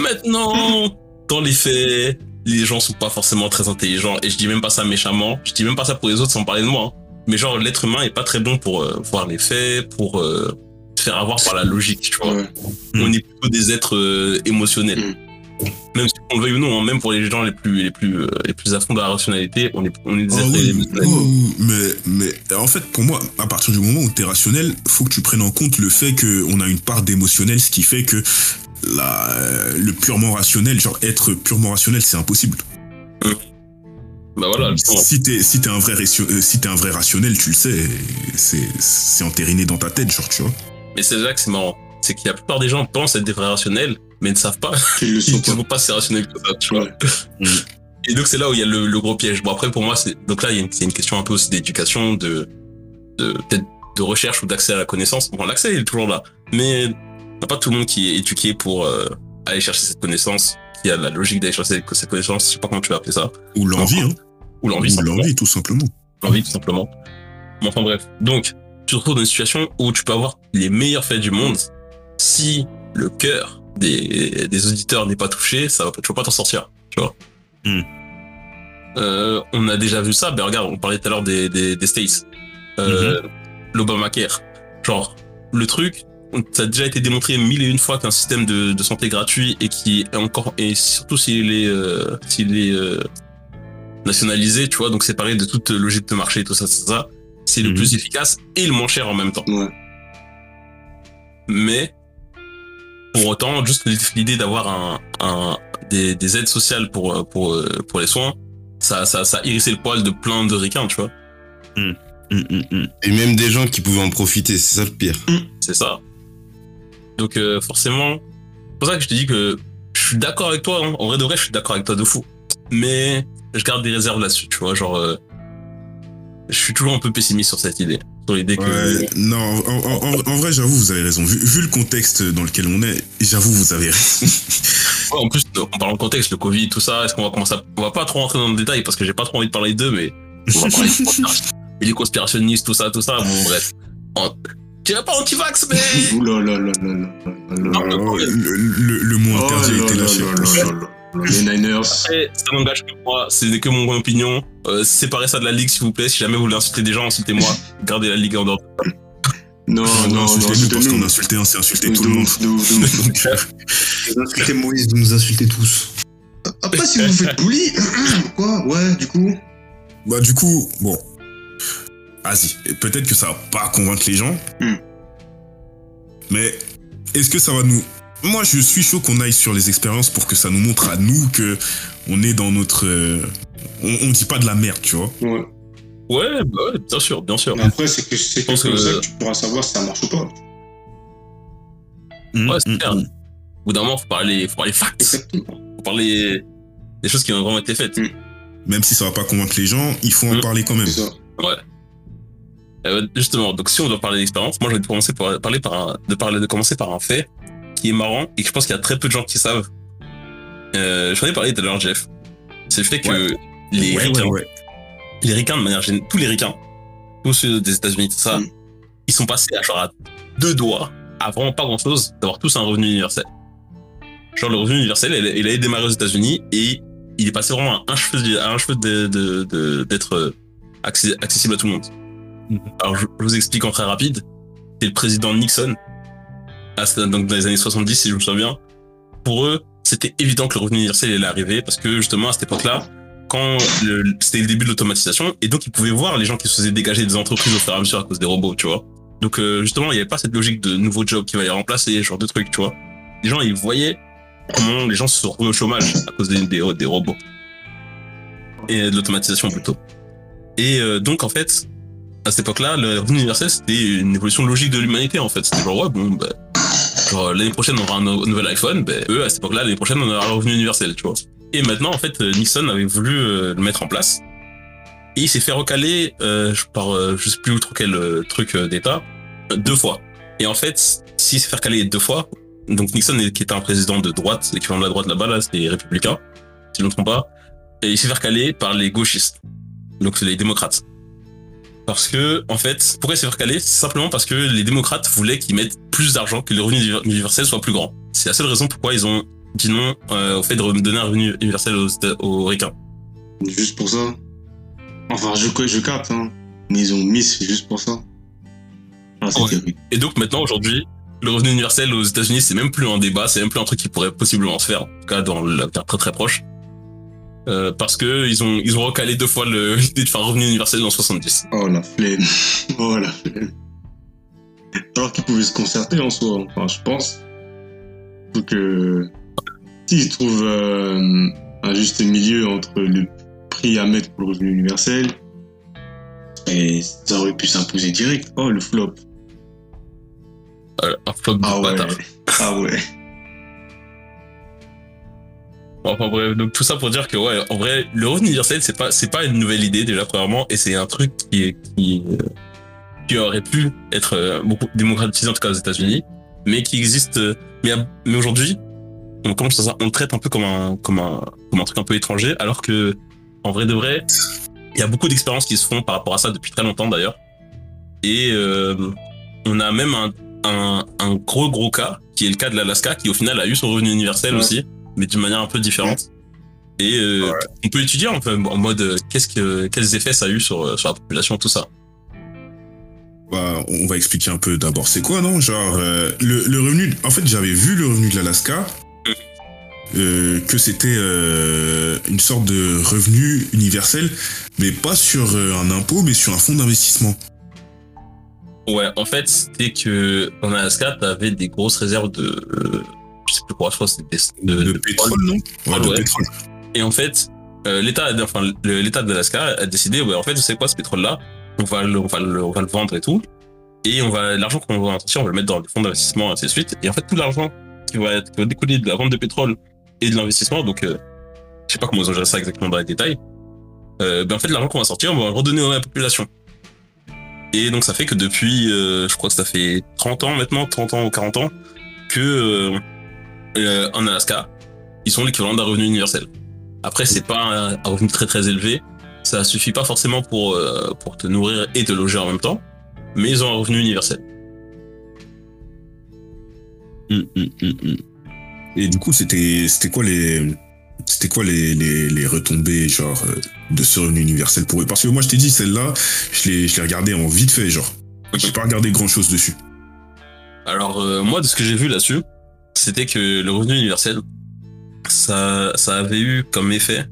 Maintenant, dans les faits, les gens sont pas forcément très intelligents, et je dis même pas ça méchamment. Je dis même pas ça pour les autres sans parler de moi. hein. Mais genre, l'être humain est pas très bon pour euh, voir les faits, pour euh, se faire avoir par la logique, tu vois
Ouais.
On est plutôt des êtres euh, émotionnels.
Mm.
Même si on le veuille ou non, hein, même pour les gens les plus les plus euh, les plus à fond de la rationalité, on est on est des
Ah
êtres
oui,
émotionnels.
oui, mais, mais en fait, pour moi, à partir du moment où tu es rationnel, faut que tu prennes en compte le fait qu'on a une part d'émotionnel, ce qui fait que la, le purement rationnel, genre être purement rationnel, c'est impossible.
Bah voilà.
Si t'es si t'es un vrai euh, si t'es un vrai rationnel, tu le sais, c'est c'est entériné dans ta tête, genre tu vois.
Mais c'est là que c'est marrant, c'est que la plupart des gens pensent être des vrais rationnels, mais ne savent pas
Qu'ils le sont [laughs] pas.
si rationnels que ça, tu vois.
Ouais.
Et donc c'est là où il y a le, le gros piège. Bon après pour moi c'est donc là il y a une, c'est une question un peu aussi d'éducation, de de peut-être de recherche ou d'accès à la connaissance. Bon l'accès il est toujours là, mais a pas tout le monde qui est éduqué pour euh, aller chercher cette connaissance, qui a la logique d'aller chercher cette connaissance. Je sais pas comment tu vas appeler ça,
Ou l'envie, hein.
ou l'envie
Ou l'envie, tout simplement.
L'envie tout simplement. Mais enfin bref, donc tu te retrouves dans une situation où tu peux avoir les meilleurs faits du monde. Si le cœur des, des auditeurs n'est pas touché, ça va, tu vas pas t'en sortir, tu vois.
Hmm.
Euh, on a déjà vu ça, ben regarde, on parlait tout à l'heure des, des, des States. Euh, L'Obamacare. Genre, le truc, ça a déjà été démontré mille et une fois qu'un système de, de santé gratuit et qui est encore, et surtout s'il est, euh, s'il est euh, nationalisé, tu vois, donc séparé de toute logique de marché, tout ça, tout ça, c'est le
Mhm.
plus efficace et le moins cher en même temps.
Ouais.
Mais pour autant, juste l'idée d'avoir un, un des, des aides sociales pour pour pour les soins, ça ça ça a hérissé le poil de plein de ricains, tu vois. Hum, hum, hum.
Et même des gens qui pouvaient en profiter, c'est ça le pire.
C'est ça. Donc euh, forcément, c'est pour ça que je te dis que je suis d'accord avec toi. hein. En vrai de vrai, je suis d'accord avec toi de fou. Mais je garde des réserves là-dessus, tu vois. Genre, euh, je suis toujours un peu pessimiste sur cette idée. Sur l'idée que.
Ouais, non, en, en- en- en vrai, j'avoue, vous avez raison. Vu, vu le contexte dans lequel on est, j'avoue, vous avez raison. [laughs]
Ouais, en plus, en parlant de contexte, le Covid, tout ça, est-ce qu'on va commencer à... On va pas trop rentrer dans le détail parce que j'ai pas trop envie de parler d'eux, mais on va parler les [laughs] conspirationnistes, tout ça, tout ça. Bon, bref. Dirais pas anti-vax, mais.
Oh, le, mot
Oh
interdit a été lâché.
Les Niners.
Après, ça n'engage que moi, c'est que mon opinion. Euh, séparez ça de la ligue, s'il vous plaît. Si jamais vous voulez insulter des gens, insultez-moi. Gardez la ligue en dehors.
Non,
Non,
non, non,
insultez-nous parce qu'on insultait un, c'est insulter tout le monde. euh,
Vous insultez Moïse, vous nous insultez tous.
Après, si vous faites bully, quoi Ouais, du coup.
bah, du coup, bon. Vas-y, peut-être que ça va pas convaincre les gens.
Hmm.
Mais est-ce que ça va nous. Moi, je suis chaud qu'on aille sur les expériences pour que ça nous montre à nous que on est dans notre. euh, On, on dit pas de la merde, tu vois.
Ouais.
Ouais, bah ouais, bien sûr, bien sûr.
Mais après, c'est que c'est comme
que-
ça que tu pourras savoir si ça marche ou pas.
Ouais, c'est
Mm,
clair.
mm.
Au bout d'un moment, faut parler, faut parler facts.
Exactement.
Faut parler des choses qui ont vraiment été faites.
Mm.
Même si ça va pas convaincre les gens, il faut en parler quand même.
C'est ça.
Euh, justement, donc si on doit parler d'expérience, moi, je vais commencer par parler par un, de parler, de commencer par un fait qui est marrant et que je pense qu'il y a très peu de gens qui savent. Euh, J'en ai parlé tout à l'heure, Jeff. C'est le fait que
Ouais.
les
Ouais,
ricains,
ouais, ouais.
les ricains de manière générale, tous les ricains, tous ceux des États-Unis, tout ça,
Mm.
ils sont passés à genre à deux doigts, à vraiment pas grand chose, d'avoir tous un revenu universel. Genre le revenu universel, il, il a démarré aux États-Unis et il est passé vraiment à un cheveu, à un cheveu d'être euh, accessible à tout le monde. Alors je, vous explique en très rapide. C'est le président Nixon, ce- donc dans les années 70 si je me souviens bien. Pour eux, c'était évident que le revenu universel allait arriver parce que justement à cette époque-là, quand c'était le début de l'automatisation et donc ils pouvaient voir les gens qui se faisaient dégager des entreprises au fur et à mesure à cause des robots, tu vois. Donc euh, justement, il n'y avait pas cette logique de nouveaux jobs qui va les remplacer, ce genre de trucs, tu vois. Les gens, ils voyaient comment les gens se sont au chômage à cause des, des, des robots et de l'automatisation plutôt. Et euh, donc en fait, à cette époque-là, le revenu universel c'était une évolution logique de l'humanité en fait. C'était genre ouais bon, bah, genre l'année prochaine on aura un nou- nouvel iPhone, ben eux à cette époque-là l'année prochaine on aura le revenu universel, tu vois. Et maintenant en fait euh, Nixon avait voulu euh, le mettre en place et il s'est fait recaler euh, par euh, je sais plus trop quel euh, truc d'État deux fois. Et en fait s'il s'est fait recaler deux fois, donc Nixon qui était un président de droite, l'équivalent de la droite là-bas là, c'était républicain, si je ne me trompe pas, et il s'est fait recaler par les gauchistes, donc c'est les démocrates. Parce que, en fait, pourquoi il s'est fait recaler C'est simplement parce que les démocrates voulaient qu'ils mettent plus d'argent, que le revenu universel soit plus grand. C'est la seule raison pourquoi ils ont dit non euh, au fait de donner un revenu universel aux, aux ricains.
Juste pour ça. Enfin, je, je capte, hein. Mais ils ont mis c'est juste pour ça. Ah, c'est
Ouais.
terrible.
Et donc maintenant, aujourd'hui, le revenu universel aux États-Unis, c'est même plus un débat, c'est même plus un truc qui pourrait possiblement se faire, en tout cas dans l'avenir très très proche. Euh, parce que ils ont ils ont recalé deux fois l'idée [laughs] de faire revenu universel dans 70.
Oh la flemme. [laughs] Oh la flemme. Alors qu'ils pouvaient se concerter en soi. Enfin, je pense. Faut que. S'ils trouvent euh, un juste milieu entre le prix à mettre pour le revenu universel. Et ça aurait pu s'imposer direct. Oh le flop.
Euh, un flop de
Ah ouais.
bâtard.
Ah ouais.
Bon, Enfin bref, donc tout ça pour dire que ouais, en vrai, le revenu universel, c'est pas c'est pas une nouvelle idée déjà premièrement, et c'est un truc qui est qui euh, qui aurait pu être euh, beaucoup démocratisé en tout cas aux États-Unis, mais qui existe. euh, mais mais aujourd'hui, on commence à ça, on le traite un peu comme un comme un comme un truc un peu étranger, alors que en vrai de vrai, il y a beaucoup d'expériences qui se font par rapport à ça depuis très longtemps d'ailleurs, et euh, on a même un, un un gros gros cas qui est le cas de l'Alaska, qui au final a eu son revenu universel
Ouais.
aussi mais d'une manière un peu différente. Et euh, on peut étudier en, fait, en mode euh, qu'est-ce que quels effets ça a eu sur, euh, sur la population, tout ça.
Bah, on va expliquer un peu d'abord c'est quoi, non? Genre, euh, le, le revenu. En fait, j'avais vu le revenu de l'Alaska, euh, que c'était euh, une sorte de revenu universel, mais pas sur un impôt, mais sur un fonds d'investissement.
Ouais, en fait, c'était que en Alaska, t'avais des grosses réserves de, je sais plus quoi, je crois que c'était de,
De,
de
pétrole, non Ouais, de
ouais.
pétrole.
Et en fait, euh, l'État, enfin l'État d'Alaska a décidé, ouais, en fait, vous savez quoi, ce pétrole-là, on va le, on va le, on va le vendre et tout. Et on va, l'argent qu'on va sortir, on va le mettre dans des fonds d'investissement, ainsi de suite. Et en fait, tout l'argent qui va être, qui va découler de la vente de pétrole et de l'investissement, donc, euh, je sais pas comment ils ont géré ça exactement dans les détails. Euh, ben en fait, l'argent qu'on va sortir, on va le redonner à la population. Et donc, ça fait que depuis, euh, je crois que ça fait 30 ans maintenant, 30 ans ou 40 ans, que euh, en Alaska, ils sont l'équivalent d'un revenu universel. Après, c'est pas un, un revenu très très élevé. Ça suffit pas forcément pour, euh, pour te nourrir et te loger en même temps, mais ils ont un revenu universel.
Hum, hum. Et du coup, c'était c'était quoi les c'était quoi les, les, les retombées genre euh, de ce revenu universel pour eux? Parce que moi, je t'ai dit celle-là, je l'ai je l'ai regardé en vite fait, genre. J'ai pas regardé grand chose dessus.
Alors euh, moi, de ce que j'ai vu là-dessus, c'était que le revenu universel, ça, ça avait eu comme effet,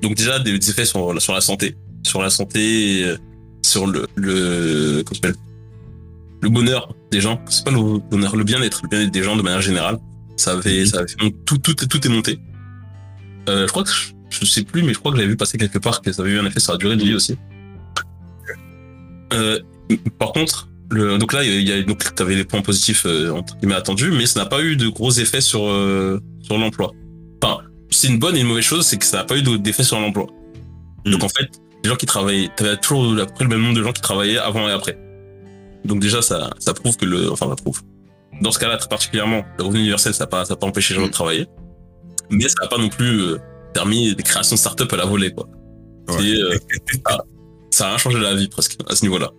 donc déjà des effets sur, sur la santé, sur la santé, euh, sur le, le, comment le bonheur des gens. C'est pas le bonheur, le bien-être, le bien-être des gens de manière générale. Ça avait,
Mhm.
ça avait tout, tout, tout est monté. Euh, je crois que je, je sais plus, mais je crois que j'avais vu passer quelque part que ça avait eu un effet sur la durée de vie aussi. Euh, par contre, le, donc là, il y a, donc t'avais les points positifs euh, entre guillemets attendus, mais ça n'a pas eu de gros effets sur euh, sur l'emploi. Enfin, c'est une bonne et une mauvaise chose, c'est que ça n'a pas eu de- d'effet sur l'emploi. Donc
Mm.
en fait, les gens qui travaillaient, t'avais toujours à peu près le même nombre de gens qui travaillaient avant et après. Donc déjà, ça ça prouve que le, enfin ça prouve. Dans ce cas-là, très particulièrement, le revenu universel, ça n'a pas ça a pas empêché les gens de travailler, mais ça n'a pas non plus euh, permis des créations de start-up à la volée, quoi.
Ouais.
C'est, euh, ça, [laughs] ça a changé la vie presque à ce niveau-là.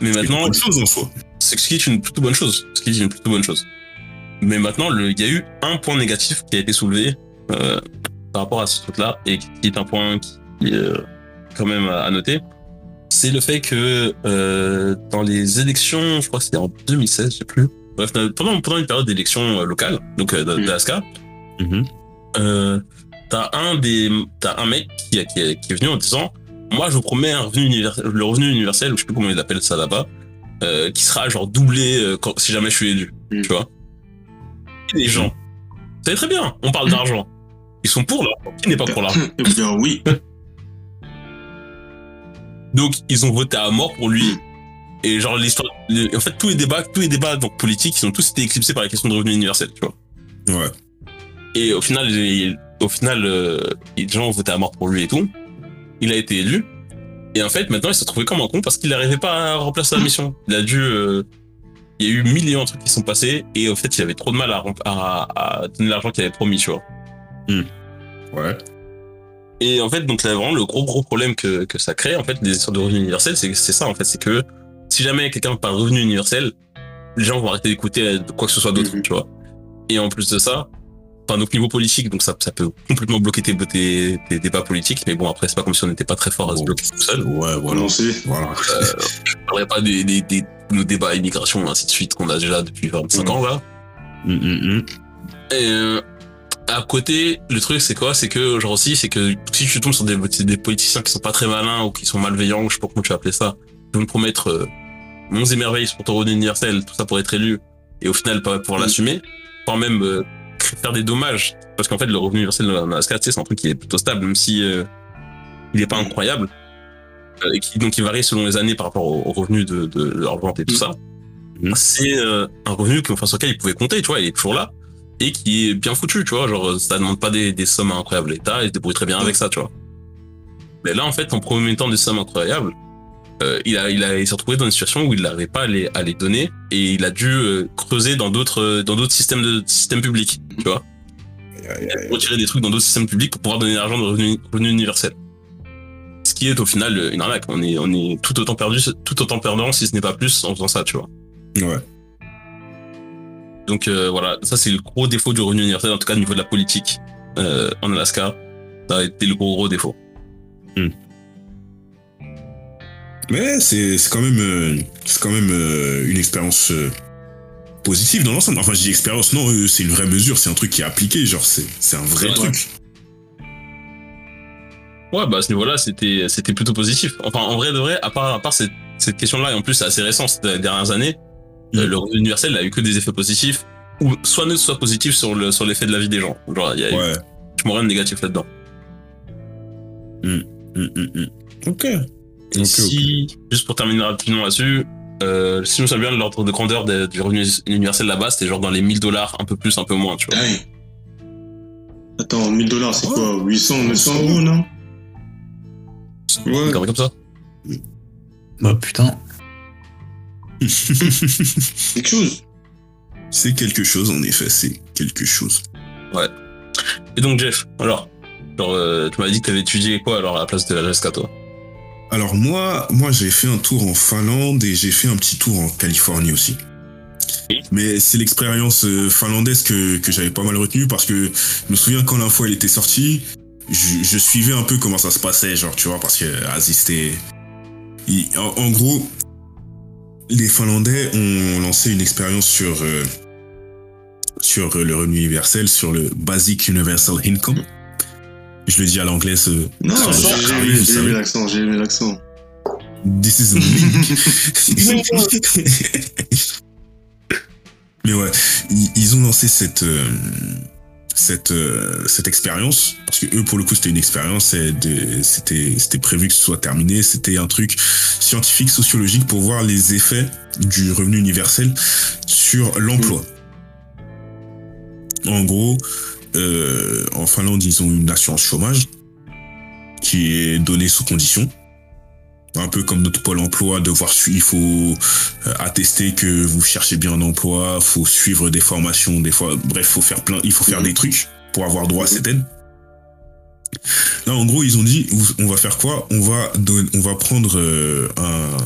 Mais maintenant,
Autre chose en soi.
c'est ce qui est une plutôt bonne chose. Ce qui est une plutôt bonne chose. Mais maintenant, il y a eu un point négatif qui a été soulevé euh, par rapport à ce truc-là et qui est un point qui est euh, quand même à, noter. C'est le fait que euh, dans les élections, je crois que c'était en 2016, je sais plus. Bref, pendant, pendant une période d'élection euh, locale, donc euh,
Mm.
d'Alaska,
Mhm.
euh, t'as un des, t'as un mec qui, qui, est- qui est venu en disant, moi je vous promets un revenu universel, le revenu universel, ou je sais plus comment ils appellent ça là-bas, euh, qui sera genre doublé euh, quand, si jamais je suis élu,
Mm.
tu vois. Et les gens, vous savez très bien, on parle d'argent. Ils sont pour l'argent. Qui n'est pas pour l'argent?
Eh bien, oui.
Donc ils ont voté à mort pour lui. Et genre l'histoire, en fait tous les débats, tous les débats donc politiques, ils ont tous été éclipsés par la question de revenu universel, tu vois.
Ouais.
Et au final, les- au final, euh, les gens ont voté à mort pour lui et tout. Il a été élu. Et en fait, maintenant, il s'est trouvé comme un con parce qu'il n'arrivait pas à remplacer la mission. Il a dû, euh, il y a eu mille millions de trucs qui sont passés et au fait, il avait trop de mal à, rem- à, à donner l'argent qu'il avait promis, tu vois.
Ouais.
Et en fait, donc là, vraiment, le gros gros problème que, que ça crée, en fait, des histoires de revenu universel, c'est c'est ça, en fait, c'est que si jamais quelqu'un parle de revenu universel, les gens vont arrêter d'écouter euh, quoi que ce soit d'autre,
Mhm.
tu vois. Et en plus de ça, enfin, donc niveau politique, donc ça, ça peut complètement bloquer tes, tes, tes débats politiques, mais bon, après, c'est pas comme si on n'était pas très fort à se bloquer tout seul.
Ouais, voilà.
Commencer.
Voilà.
Je parlerai pas des, des, des, nos débats immigration, ainsi de suite, qu'on a déjà depuis 25
Mhm.
ans, là.
Hum.
Et euh, à côté, le truc c'est quoi? C'est que genre aussi, c'est que si tu tombes sur des, des politiciens qui sont pas très malins ou qui sont malveillants, ou je sais pas comment tu vas appeler ça, ils vont te promettre euh, monts et merveilles pour ton revenu universel, tout ça pour être élu, et au final pas pouvoir
Mm.
l'assumer, voire même euh, faire des dommages, parce qu'en fait le revenu universel en Alaska, tu sais, c'est un truc qui est plutôt stable, même si euh, il est pas incroyable, euh, et qui donc il varie selon les années par rapport au, au revenu de, de leur vente et tout
Mm.
ça.
Mm.
C'est euh, un revenu que, enfin, sur lequel ils pouvaient compter, tu vois, il est toujours là et qui est bien foutu, tu vois. Genre, ça demande pas des, des sommes incroyables. L'État, il se débrouille très bien avec ça, tu vois. Mais là, en fait, en promettant des sommes incroyables, euh, il a, il a, il s'est retrouvé dans une situation où il n'arrivait pas à les, à les donner et il a dû euh, creuser dans d'autres, euh, dans d'autres systèmes de systèmes publics, tu vois. Il a retirer des trucs dans d'autres systèmes publics pour pouvoir donner l'argent de revenu, revenu universel. Ce qui est au final euh, une arnaque. On est, on est tout autant perdu, tout autant perdant si ce n'est pas plus en faisant ça, tu vois.
Ouais.
Donc euh, voilà, ça c'est le gros défaut du revenu universel, en tout cas au niveau de la politique euh, en Alaska. Ça a été le gros gros défaut.
Mais c'est c'est quand même, euh, c'est quand même euh, une expérience euh, positive dans l'ensemble. Enfin, je dis expérience, non, euh, c'est une vraie mesure, c'est un truc qui est appliqué, genre, c'est c'est un vrai
Ouais.
truc.
Ouais, bah à ce niveau-là, c'était c'était plutôt positif. Enfin, en vrai de vrai, à part à part cette, cette question-là, et en plus c'est assez récent, ces dernières années,
Mm.
le revenu universel n'a eu que des effets positifs, ou soit neutres, soit positifs sur le sur l'effet de la vie des gens. Genre, il y a eu
Ouais.
franchement rien de négatif là-dedans.
Hum. Ok.
Et si, juste pour terminer rapidement là-dessus, euh, si je me souviens bien, l'ordre de grandeur des- du revenu universel là-bas, c'était genre dans les 1000 dollars, un peu plus, un peu moins, tu vois.
Ouais. Attends, 1000 dollars, c'est quoi? 800, 900 euros, non?
Ouais.
Comme comme ça.
Bah putain. [laughs]
Quelque chose.
C'est quelque chose, en effet, c'est quelque chose.
Et donc, Jeff, alors, genre, euh, tu m'as dit que t'avais étudié quoi alors à la place de la GSK, toi?
Alors moi, moi j'ai fait un tour en Finlande et j'ai fait un petit tour en Californie aussi. Mais c'est l'expérience euh, finlandaise que, j'avais pas mal retenue parce que je me souviens quand l'info elle était sortie, je, suivais un peu comment ça se passait, genre tu vois, parce que ah, c'était... il- En, en gros, les Finlandais ont lancé une expérience sur, euh, sur le revenu universel, sur le Basic Universal Income. Je le dis à l'anglaise. euh,
Non, j'ai aimé, l'accent, j'ai aimé l'accent.
This is. [laughs] Mais ouais, ils, ont lancé cette euh, cette euh, cette expérience parce que eux pour le coup c'était une expérience c'était c'était prévu que ce soit terminé, c'était un truc scientifique sociologique pour voir les effets du revenu universel sur l'emploi. En gros, euh, en Finlande, ils ont une assurance chômage qui est donnée sous condition. Un peu comme notre pôle emploi, devoir suivre, il faut euh, attester que vous cherchez bien un emploi, faut suivre des formations, des fois, bref, faut faire plein, il faut faire des trucs pour avoir droit à cette aide. Là, en gros, ils ont dit, on va faire quoi? On va on va prendre euh, un,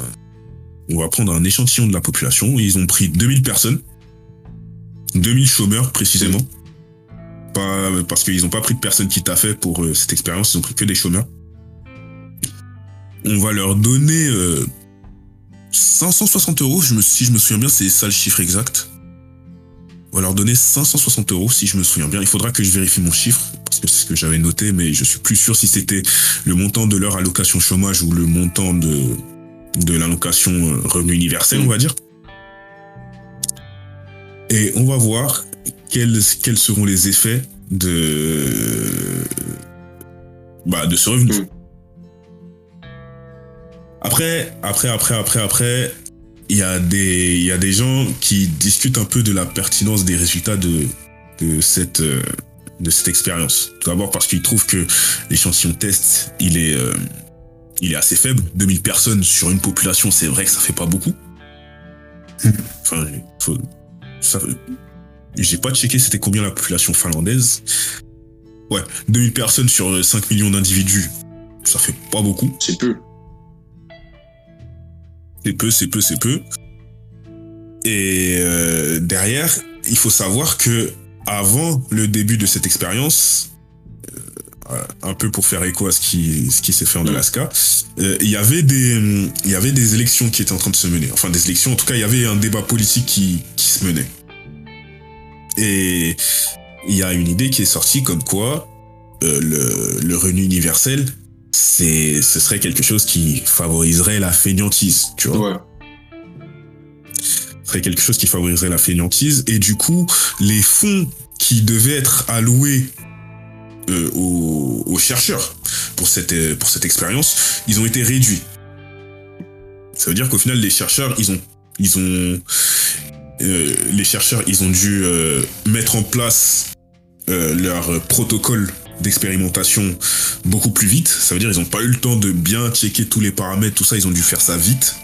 on va prendre un échantillon de la population. Ils ont pris 2000 personnes, 2000 chômeurs précisément, parce qu'ils n'ont pas pris de personnes qui t'a fait pour euh, cette expérience, ils ont pris que des chômeurs on va leur donner euh, 560 euros, je me, si je me souviens bien, c'est ça le chiffre exact. On va leur donner 560 euros, si je me souviens bien. Il faudra que je vérifie mon chiffre, parce que c'est ce que j'avais noté, mais je suis plus sûr si c'était le montant de leur allocation chômage ou le montant de, de l'allocation euh, revenu universel, on va dire. Et on va voir quels, quels seront les effets de, bah, de ce revenu.
Mm.
Après, après, après, après, après, il y a des, il y a des gens qui discutent un peu de la pertinence des résultats de, de cette, de cette expérience. Tout d'abord parce qu'ils trouvent que l'échantillon test, il est, euh, il est assez faible. 2000 personnes sur une population, c'est vrai que ça fait pas beaucoup. Enfin, faut, ça, j'ai pas checké c'était combien la population finlandaise. Ouais, 2000 personnes sur 5 millions d'individus, ça fait pas beaucoup.
C'est peu.
C'est peu, c'est peu, c'est peu. Et euh, derrière, il faut savoir que avant le début de cette expérience, euh, un peu pour faire écho à ce qui, ce qui s'est fait en
Mm.
Alaska, euh, il y avait des, il y avait des élections qui étaient en train de se mener. Enfin, des élections. En tout cas, il y avait un débat politique qui, qui se menait. Et il y a une idée qui est sortie comme quoi euh, le, le revenu universel c'est ce serait quelque chose qui favoriserait la fainéantise, tu vois.
Ouais.
Ce serait quelque chose qui favoriserait la fainéantise et du coup, les fonds qui devaient être alloués euh, aux, aux chercheurs pour cette euh, pour cette expérience, ils ont été réduits. Ça veut dire qu'au final, les chercheurs, ils ont ils ont euh, les chercheurs, ils ont dû euh, mettre en place euh, leur protocole d'expérimentation beaucoup plus vite. Ça veut dire qu'ils n'ont pas eu le temps de bien checker tous les paramètres, tout ça, ils ont dû faire ça vite.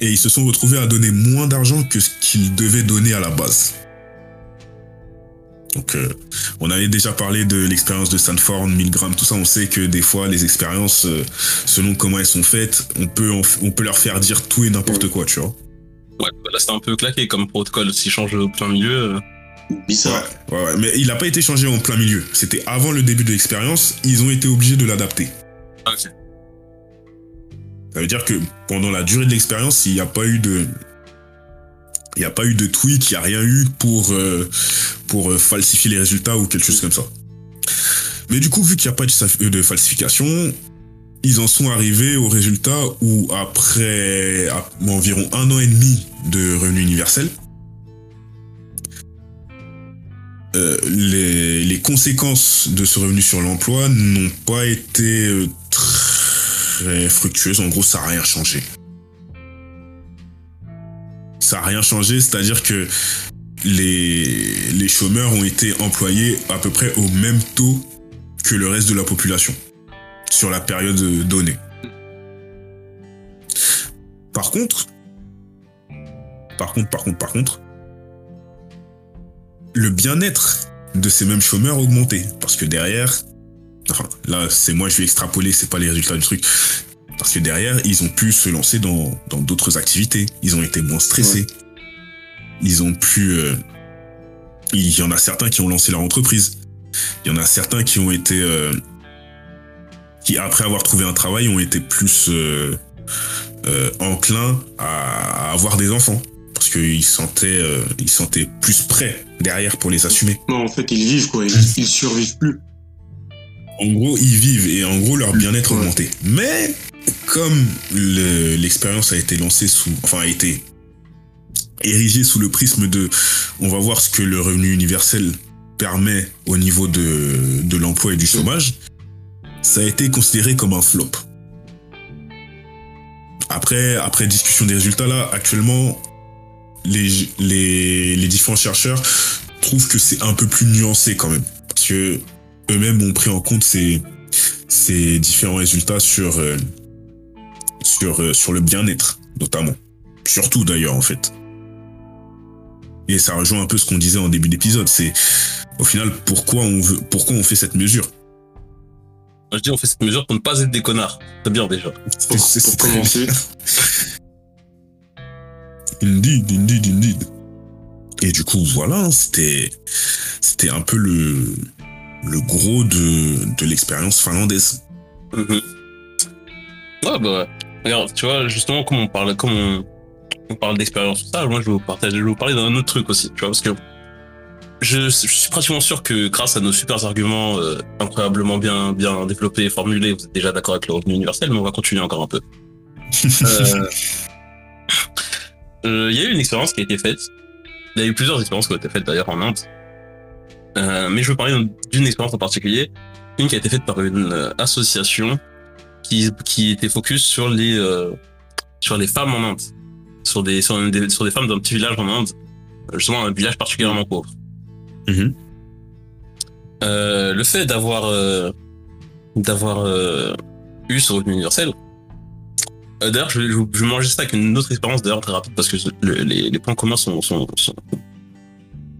Et ils se sont retrouvés à donner moins d'argent que ce qu'ils devaient donner à la base. Donc, euh, on avait déjà parlé de l'expérience de Stanford, Milgram, tout ça. On sait que des fois, les expériences, euh, selon comment elles sont faites, on peut, on peut leur faire dire tout et n'importe quoi, tu vois.
Ouais, là c'était un peu claqué comme protocole. S'il change au plein milieu, euh,
Bizarre.
Ouais, ouais, ouais. Mais il n'a pas été changé en plein milieu. C'était avant le début de l'expérience. Ils ont été obligés de l'adapter.
ok.
Ça veut dire que pendant la durée de l'expérience, il n'y a pas eu de. Il n'y a pas eu de tweak, il n'y a rien eu pour, euh, pour euh, falsifier les résultats ou quelque chose comme ça. Mais du coup, vu qu'il n'y a pas de falsification, ils en sont arrivés au résultat où après environ un an et demi de revenu universel, euh, les, conséquences de ce revenu sur l'emploi n'ont pas été euh, tr- très fructueuse. En gros, ça n'a rien changé. Ça n'a rien changé, c'est-à-dire que les chômeurs ont été employés à peu près au même taux que le reste de la population sur la période donnée. Par contre, par contre, par contre, par contre, le bien-être de ces mêmes chômeurs a augmenté. Parce que derrière, enfin, là, c'est moi, je vais extrapoler, c'est pas les résultats du truc. Parce que derrière, ils ont pu se lancer dans dans d'autres activités. Ils ont été moins stressés. Ils ont pu. euh, il y en a certains qui ont lancé leur entreprise. Il y en a certains qui ont été. euh, qui, après avoir trouvé un travail, ont été plus euh, euh, enclins à, à avoir des enfants. Parce qu'ils sentaient, euh, ils se sentaient plus prêts derrière pour les assumer.
Non, en fait, ils vivent, quoi. Ils, ils survivent plus.
En gros, ils vivent et en gros, leur bien-être
Ouais.
augmenté. Mais comme le- l'expérience a été lancée sous, enfin, a été érigée sous le prisme de, on va voir ce que le revenu universel permet au niveau de, de l'emploi et du chômage, ça a été considéré comme un flop. Après, après discussion des résultats là, actuellement, les, les, les différents chercheurs trouvent que c'est un peu plus nuancé quand même. Parce que eux-mêmes ont pris en compte ces, ces différents résultats sur, euh, sur, euh, sur le bien-être, notamment. Surtout d'ailleurs, en fait. Et ça rejoint un peu ce qu'on disait en début d'épisode. C'est au final pourquoi on veut, pourquoi on fait cette mesure?
Moi, je dis, on fait cette mesure pour ne pas être des connards. C'est bien déjà.
Pour, pour commencer. [laughs]
Indeed, indeed, indeed. Et du coup, voilà, hein, c'était, c'était un peu le, le gros de, de l'expérience finlandaise.
Mhm. Ouais, bah ouais. Regarde, tu vois, justement, comme on parle, comme on, on parle d'expérience, tout ça, moi, je vais vous partager, je vais vous parler d'un autre truc aussi, tu vois, parce que je, je suis pratiquement sûr que grâce à nos super arguments euh, incroyablement bien, bien développés et formulés, vous êtes déjà d'accord avec le revenu universel, mais on va continuer encore un peu. [laughs] Euh, euh, Il y a eu une expérience qui a été faite. Il y a eu plusieurs expériences qui ont été faites d'ailleurs en Inde. Euh, mais je veux parler d'une expérience en particulier, une qui a été faite par une euh, association qui, qui était focus sur les euh, sur les femmes en Inde, sur des sur des, sur des femmes d'un petit village en Inde, justement un village particulièrement pauvre.
Mhm.
Euh, le fait d'avoir euh, d'avoir euh, eu ce revenu universel. d'ailleurs, je vais, je je ça avec une autre expérience d'ailleurs très rapide parce que le- les, points communs sont,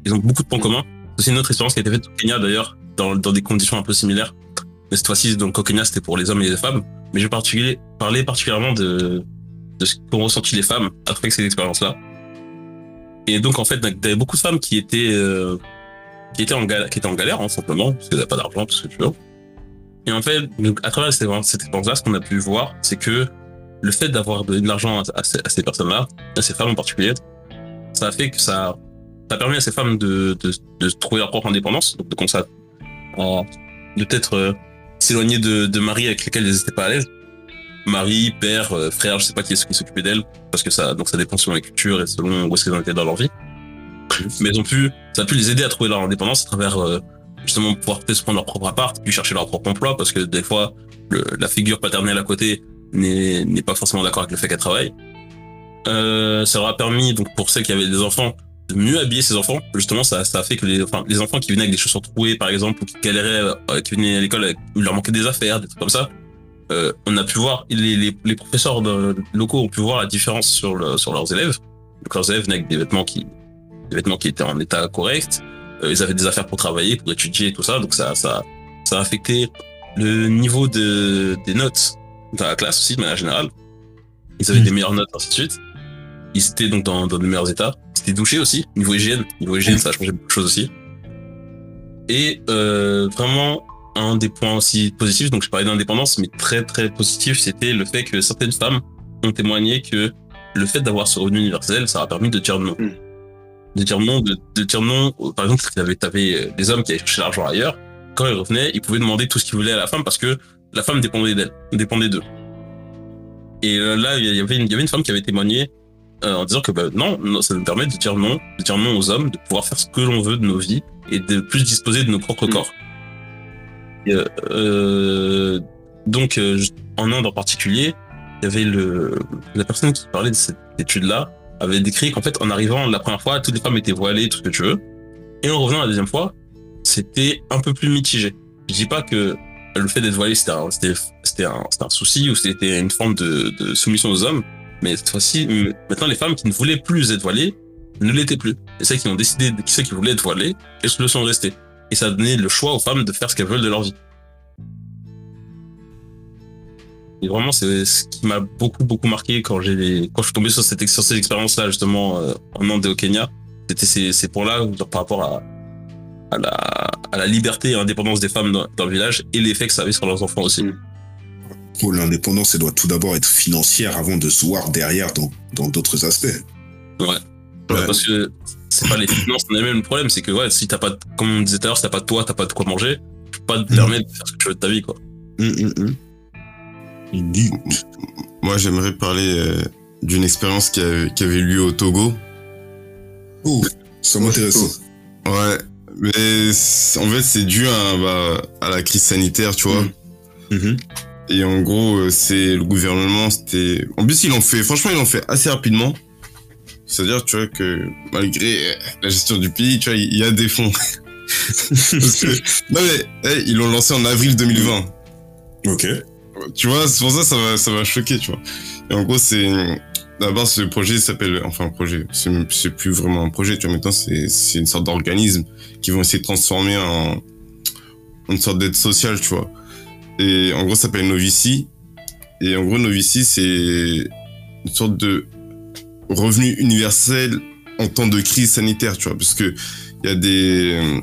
ils ont beaucoup de points communs. C'est une autre expérience qui a été faite au Kenya d'ailleurs dans, dans des conditions un peu similaires. Mais cette fois-ci, donc au Kenya, c'était pour les hommes et les femmes. Mais je particulier- parler particulièrement de, de ce qu'ont ressenti les femmes après cette expérience-là. Et donc, en fait, il y avait beaucoup de femmes qui étaient, qui étaient en galère, qui étaient en galère, hein, simplement, parce qu'elles n'avaient pas d'argent, tout ce que tu veux. Et en fait, donc, à travers cette cette expérience-là, ce qu'on a pu voir, c'est que le fait d'avoir donné de l'argent à, ces, personnes-là, à ces femmes en particulier, ça a fait que ça, ça a permis à ces femmes de, de, de trouver leur propre indépendance, donc de de peut-être euh, s'éloigner de, de avec lesquels elles n'étaient pas à l'aise. Mari, père, euh, frère, je sais pas qui est-ce qui s'occupait d'elles, parce que ça, donc ça dépend selon les cultures et selon où est-ce qu'elles en étaient dans leur vie. Mais elles ont pu, ça a pu les aider à trouver leur indépendance à travers euh, justement pouvoir peut-être prendre leur propre appart, puis chercher leur propre emploi, parce que des fois le- la figure paternelle à côté n'est pas forcément d'accord avec le fait qu'elle travaille. Euh, ça leur a permis donc pour celles qui avaient des enfants de mieux habiller ses enfants. Justement, ça, ça a fait que les, enfin, les enfants qui venaient avec des chaussures trouées, par exemple, ou qui galéraient, euh, qui venaient à l'école, il leur manquait des affaires, des trucs comme ça, euh, on a pu voir, les, les, les professeurs de- locaux ont pu voir la différence sur, le, sur leurs élèves. Donc leurs élèves venaient avec des vêtements qui, des vêtements qui étaient en état correct. Euh, ils avaient des affaires pour travailler, pour étudier et tout ça. Donc ça, ça, ça a affecté le niveau de, des notes dans la classe aussi, de manière générale. Ils avaient
Mm.
des meilleures notes, ainsi de suite. Ils étaient donc dans, dans de meilleurs états. C'était douché aussi, niveau hygiène. Niveau hygiène, ça a changé beaucoup de choses aussi. Et euh, vraiment, un des points aussi positifs, donc je parlais d'indépendance, mais très très positif, c'était le fait que certaines femmes ont témoigné que le fait d'avoir ce revenu universel, ça a permis de dire non.
Mm.
De dire non, de, de dire non, par exemple, t'avais, t'avais des hommes qui allaient chercher l'argent ailleurs, quand ils revenaient, ils pouvaient demander tout ce qu'ils voulaient à la femme parce que la femme dépendait d'elle, dépendait d'eux. Et euh, là, il y avait une, il y avait une femme qui avait témoigné euh, en disant que bah, non, non, ça nous permet de dire non, de dire non aux hommes, de pouvoir faire ce que l'on veut de nos vies et de plus disposer de nos propres
Mm.
corps. Et, euh, euh, donc, euh, en Inde en particulier, il y avait le, la personne qui parlait de cette étude-là avait décrit qu'en fait, en arrivant la première fois, toutes les femmes étaient voilées, tout ce que tu veux. Et en revenant la deuxième fois, c'était un peu plus mitigé. Je dis pas que le fait d'être voilé, c'était un, c'était, un, un souci ou c'était une forme de, de soumission aux hommes. Mais cette fois-ci, maintenant, les femmes qui ne voulaient plus être voilées ne l'étaient plus. Et celles qui ont décidé, celles qui voulaient être voilées, elles le sont restées. Et ça a donné le choix aux femmes de faire ce qu'elles veulent de leur vie. Et vraiment, c'est ce qui m'a beaucoup, beaucoup marqué quand j'ai, quand je suis tombé sur cette, sur cette expérience-là, justement, euh, en Inde et au Kenya. C'était ces, ces points-là, par rapport à, à la, à la liberté et l'indépendance des femmes dans, dans le village et l'effet que ça avait sur leurs enfants aussi.
Pour l'indépendance, elle doit tout d'abord être financière avant de se voir derrière dans dans d'autres aspects.
Ouais.
Ouais.
Parce que c'est pas les finances en elles-mêmes le problème, c'est que ouais, si t'as pas, comme on disait tout à l'heure, si t'as pas de toi, t'as pas de quoi manger, tu peux pas te
Mhm.
permettre de faire ce que tu veux de ta vie, quoi.
Hum. Indeed.
Moi, j'aimerais parler euh, d'une expérience qui, a- qui avait lieu au Togo.
Oh, ça m'intéresse.
Ouais, mais en fait, c'est dû à, bah, à la crise sanitaire, tu vois.
Mm. Mhm.
Et en gros, euh, c'est le gouvernement, c'était. En plus, ils l'ont fait, franchement, ils l'ont fait assez rapidement. C'est-à-dire, tu vois, que malgré euh, la gestion du pays, tu vois, il y a des fonds. [laughs] Parce que, non mais, ils l'ont lancé en avril 2020.
Ok.
Tu vois, c'est pour ça, ça va, ça va choquer, tu vois. Et en gros, c'est, d'abord, ce projet s'appelle, enfin, projet, c'est c'est plus vraiment un projet, tu vois, maintenant, c'est, c'est une sorte d'organisme qui vont essayer de transformer en, une sorte d'aide sociale, tu vois. Et en gros, ça s'appelle Novici. Et en gros, Novici, c'est une sorte de revenu universel en temps de crise sanitaire, tu vois, parce que il y a des,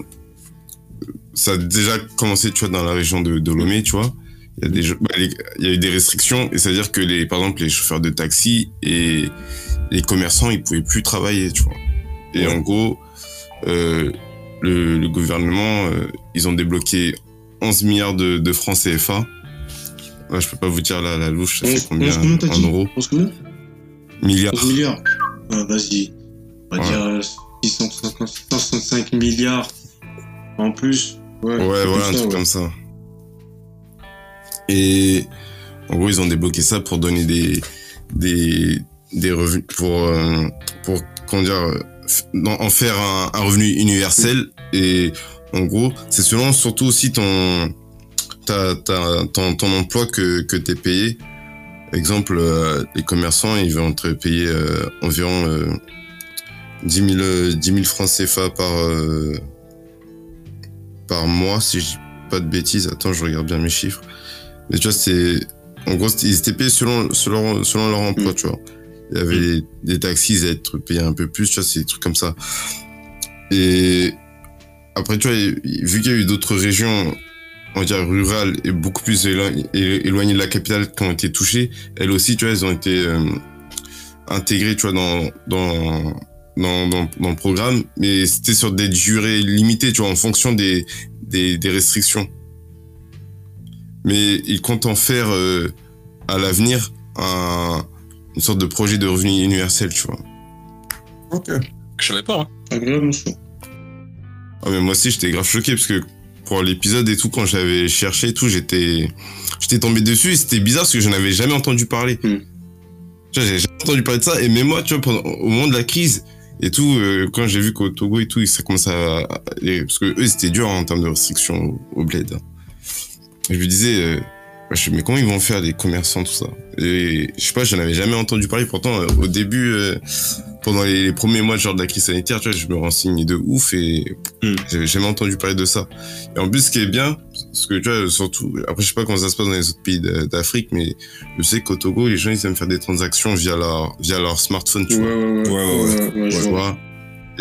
ça a déjà commencé, tu vois, dans la région de, de Lomé, tu vois. Il y a des, jeux- bah, les- il y a eu des restrictions, et c'est-à-dire que les, par exemple, les chauffeurs de taxi et les commerçants, ils pouvaient plus travailler, tu vois. Et
Ouais.
en gros, euh, le, le gouvernement, euh, ils ont débloqué 11 milliards de, de francs CFA. Là, je peux pas vous dire la, la louche, ça fait
11
combien
11 combien t'as
en euros
11 combien
Milliards.
11 milliards. Ah, Vas-y. On va
Ouais.
dire euh, 650 665 milliards en plus. Ouais,
Ouais,
c'est
voilà, un truc
ouais.
comme ça. Et en gros, ils ont débloqué ça pour donner des, des, revenus, pour, euh, pour, comment en faire un, revenu universel. Et en gros, c'est selon surtout aussi ton, emploi que, que t'es payé. Exemple, euh, les commerçants, ils vont te payer euh, environ euh, 10, 000, euh, 10 000 francs CFA par, par mois, si je dis pas de bêtises. Attends, je regarde bien mes chiffres. Mais tu vois, c'est. En gros, ils étaient payés selon, selon, selon leur emploi,
Mm.
tu vois. Il y avait des, des taxis, ils allaient être payés un peu plus, tu vois, c'est des trucs comme ça. Et après, tu vois, vu qu'il y a eu d'autres régions, on va dire rurales et beaucoup plus éloignées de la capitale qui ont été touchées, elles aussi, tu vois, elles ont été euh, intégrées, tu vois, dans, dans, dans, dans, dans le programme, mais c'était sur des durées limitées, tu vois, en fonction des, des, des restrictions. Mais ils comptent en faire euh, à l'avenir un, une sorte de projet de revenu universel, tu vois.
Ok.
Je savais pas, hein.
Ah, mais moi aussi, j'étais grave choqué parce que pour l'épisode et tout, quand j'avais cherché et tout, j'étais, j'étais tombé dessus et c'était bizarre parce que je n'avais jamais entendu parler. Tu vois, j'avais jamais entendu parler de ça et même moi, tu vois, pendant, au moment de la crise et tout, euh, quand j'ai vu qu'au Togo et tout, ça commençait à, parce que eux, c'était dur hein, en termes de restrictions au, au bled. hein. Je me disais, euh, mais comment ils vont faire les commerçants, tout ça? Et je sais pas, j'en avais jamais entendu parler. Pourtant, euh, au début, euh, pendant les, les premiers mois genre de la crise sanitaire, tu vois, je me renseignais de ouf et
Hmm.
j'avais jamais entendu parler de ça. Et en plus, ce qui est bien, parce que tu vois, surtout, après, je sais pas comment ça se passe dans les autres pays d'Afrique, mais je sais qu'au Togo, les gens, ils aiment faire des transactions via leur, via leur smartphone, tu
Ouais,
vois.
ouais, ouais.
Ouais, ouais,
ouais, je
Tu
vois?
vois.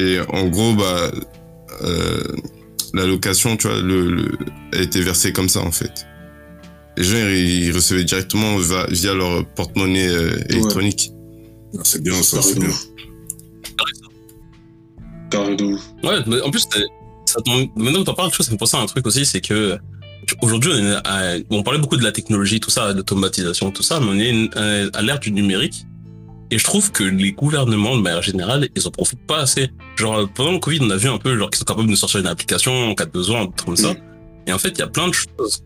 Et en gros, bah, euh, la location, tu vois, le, le, a été versée comme ça, en fait. Les gens, ils, ils recevaient directement via leur porte-monnaie euh, électronique.
Ah, C'est bien ça, c'est bien.
Carré de ouf.
Ouais, mais en plus, c'est- ça tombe- maintenant que t'en parles, tu vois, ça me pense à un truc aussi, c'est que aujourd'hui, on, est à- on parlait beaucoup de la technologie, tout ça, de l'automatisation, tout ça, mais on est euh, à l'ère du numérique. Et je trouve que les gouvernements, de manière générale, ils en profitent pas assez. Genre, pendant le Covid, on a vu un peu, genre, qu'ils sont capables de sortir une application en cas de besoin, un truc comme ça. Et en fait, il y a plein de choses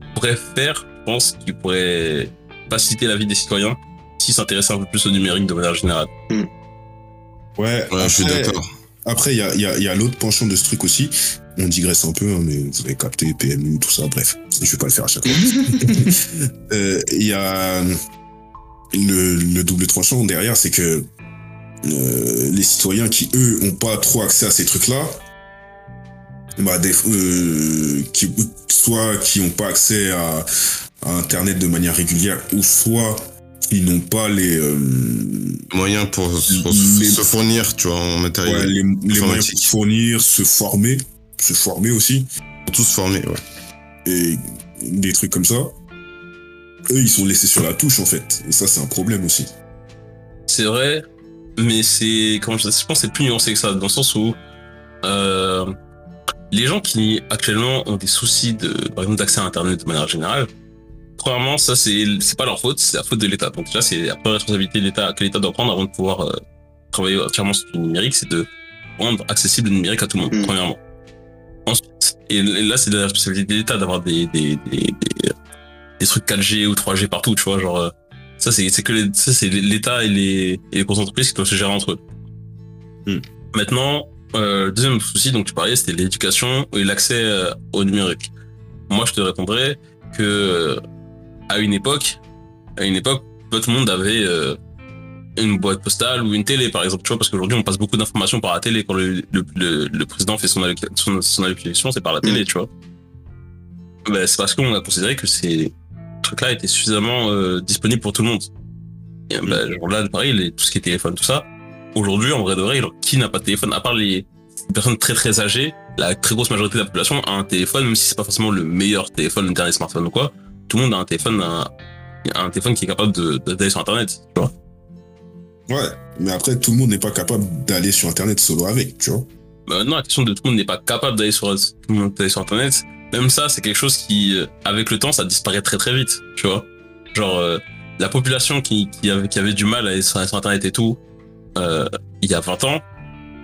qu'on pourrait faire pense, qui pourrait faciliter la vie des citoyens s'ils s'intéressaient un peu plus au numérique de manière générale.
Ouais,
Ouais, je suis d'accord.
Après, il y a, il y a- il y a l'autre penchant de ce truc aussi. On digresse un peu, hein, mais vous avez capté PMU, tout ça. Bref, je vais pas le faire à chaque fois. [laughs] Euh, Il y a le, le double tranchant derrière, c'est que euh, les citoyens qui, eux, ont pas trop accès à ces trucs-là, bah, des, euh, qui, soit qui ont pas accès à, à Internet de manière régulière, ou soit qui n'ont pas les, euh,
Moyen pour, pour
Les-
se fournir, tu vois, en matériel.
ouais, les, les moyens pour fournir, se former, se former aussi.
Pour tous se former, ouais.
et des trucs comme ça, eux, ils sont laissés sur la touche, en fait. Et ça, c'est un problème aussi.
C'est vrai, mais c'est, comment je, je pense que c'est plus nuancé que ça, dans le sens où, euh, les gens qui actuellement ont des soucis de, par exemple, d'accès à Internet de manière générale, premièrement, ça c'est, c'est pas leur faute, c'est la faute de l'État. Donc déjà, c'est la première responsabilité de l'État que l'État doit prendre avant de pouvoir euh, travailler entièrement sur le numérique, c'est de rendre accessible le numérique à tout le monde,
Mm.
premièrement. Ensuite, et là, c'est de la responsabilité de l'État d'avoir des, des, des, des, des trucs 4G ou 3G partout, tu vois, genre, euh, ça c'est, c'est que les- ça c'est l'État et les, et les grosses entreprises qui doivent se gérer entre eux.
Mm.
Maintenant, euh, le deuxième souci dont tu parlais, c'était l'éducation et l'accès euh, au numérique. Moi, je te répondrais que euh, à une époque, à une époque, tout le monde avait euh, une boîte postale ou une télé, par exemple, tu vois, parce qu'aujourd'hui, on passe beaucoup d'informations par la télé. Quand le, le, le, le président fait son, alloc- son, son allocution, c'est par la télé, tu vois. Ben, c'est parce qu'on a considéré que ces trucs-là étaient suffisamment euh, disponibles pour tout le monde. Et, ben, genre là, pareil, les, tout ce qui est téléphone, tout ça. Aujourd'hui, en vrai de vrai, genre, qui n'a pas de téléphone, à part les personnes très très âgées, la très grosse majorité de la population a un téléphone, même si c'est pas forcément le meilleur téléphone, le dernier smartphone ou quoi. Tout le monde a un téléphone, un, un téléphone qui est capable d'aller sur Internet, tu vois.
Ouais, mais après, tout le monde n'est pas capable d'aller sur Internet solo avec, tu vois.
Bah, maintenant, la question de tout le monde n'est pas capable sur, d'aller sur Internet. Même ça, c'est quelque chose qui, euh, avec le temps, ça disparaît très très vite, tu vois. Genre, euh, la population qui, avait, du mal à aller sur, Internet et tout, euh, il y a 20 ans,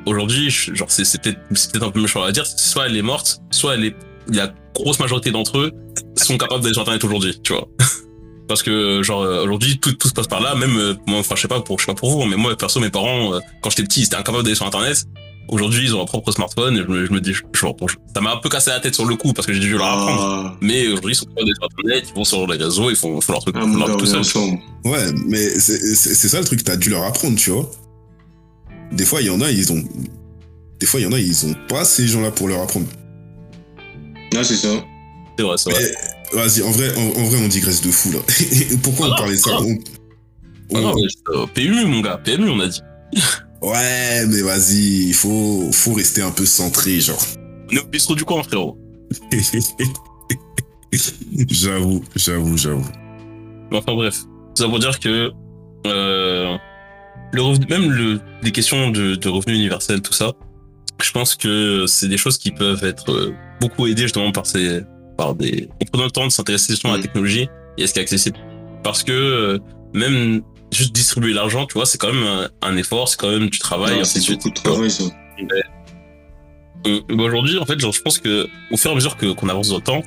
aujourd'hui, genre, c'est peut-être un peu méchant à dire, soit elle est morte, soit elle est, la grosse majorité d'entre eux sont capables d'aller sur Internet aujourd'hui, tu vois. [laughs] Parce que, genre, aujourd'hui, tout, se passe par là, même, moi, enfin, je sais pas pour, je sais pas pour vous, mais moi, perso, mes parents, quand j'étais petit, ils étaient incapables d'aller sur Internet. Aujourd'hui, ils ont leur propre smartphone et je me, je me dis, je, je- ça m'a un peu cassé la tête sur le coup parce que j'ai dû leur apprendre.
Ah,
Mais aujourd'hui, ils sont sur Internet, ils vont sur les réseaux, ils font, font leur truc,
un
font leur truc tout seul.
ensemble.
Ouais, mais c'est ça le truc, t'as dû leur apprendre, tu vois. Des fois, il y en a, ils ont. Des fois, il y en a, ils ont pas ces gens-là pour leur apprendre.
Ah, c'est ça.
C'est vrai, c'est vrai.
Mais, Vas-y, en vrai, en, en vrai, on digresse de fou, là. [laughs] Pourquoi on
Ah,
parlait de ça?
ah.
On-
Ah
on-
non, mais, euh, PMU, mon gars, PMU, on a dit. [laughs]
Ouais, mais vas-y, il faut, faut rester un peu centré, genre.
On est au bistrot du coin, frérot. [laughs]
j'avoue, j'avoue, j'avoue.
Enfin bref, ça pour dire que euh, le revenu, même le, les questions de, de revenu universel, tout ça, je pense que c'est des choses qui peuvent être euh, beaucoup aidées justement par ces, par des, en prenant le temps de s'intéresser justement à la
Mm.
technologie et à ce qui est accessible. Parce que euh, même juste distribuer l'argent, tu vois, c'est quand même un, un effort, c'est quand même du travail,
c'est beaucoup de travail, ça.
Euh, bah, Aujourd'hui, en fait, genre, je pense que au fur et à mesure qu'on avance dans le temps,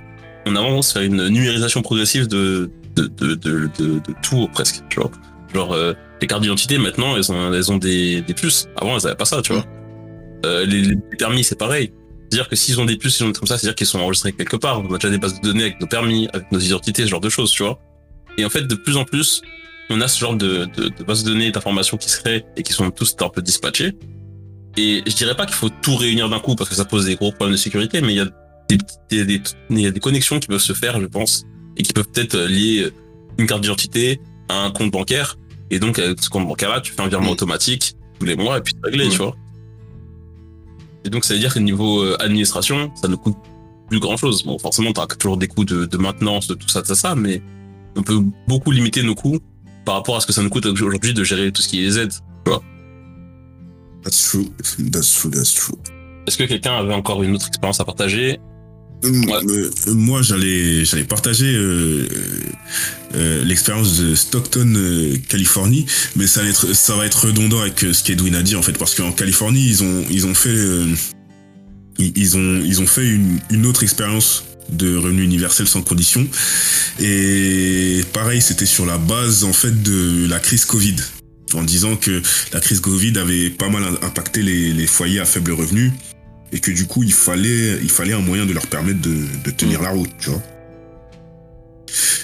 on avance vers une numérisation progressive de de de de, de, tout presque. Tu vois, genre euh, les cartes d'identité maintenant, elles ont elles ont des des puces. Avant, elles avaient pas ça, tu vois. Euh, les, les permis, c'est pareil. C'est-à-dire que s'ils ont des puces, ils ont comme ça, c'est-à-dire qu'ils sont enregistrés quelque part. On a déjà des bases de données avec nos permis, avec nos identités, ce genre de choses, tu vois. Et en fait, de plus en plus, on a ce genre de, de, de bases de données, d'informations qui se créent et qui sont tous un peu dispatchées. Et je dirais pas qu'il faut tout réunir d'un coup parce que ça pose des gros problèmes de sécurité, mais il y a des, des, des, il y a des connexions qui peuvent se faire, je pense, et qui peuvent peut-être lier une carte d'identité à un compte bancaire. Et donc, avec ce compte bancaire-là, tu fais un virement
Mm.
automatique tous les mois et puis c'est réglé,
Mm.
tu vois. Et donc, ça veut dire que niveau euh, administration, ça ne coûte plus grand chose. Bon, forcément, tu as toujours des coûts de, de maintenance, de tout ça, de ça, ça, mais on peut beaucoup limiter nos coûts par rapport à ce que ça nous coûte aujourd'hui de gérer tout ce qui est les aides.
That's true, that's true, that's true.
Est-ce que quelqu'un avait encore une autre expérience à partager?
Euh, euh, moi, j'allais, j'allais partager euh, euh, l'expérience de Stockton, euh, Californie, mais ça va être, ça va être redondant avec euh, ce qu'Edwin a dit en fait, parce qu'en Californie, ils ont, ils ont fait, euh, ils, ils ont, ils ont fait une, une autre expérience de revenu universel sans condition. Et pareil, c'était sur la base en fait de la crise Covid, en disant que la crise Covid avait pas mal impacté les, foyers à faible revenu et que du coup il fallait il fallait un moyen de leur permettre de, tenir la route, tu vois.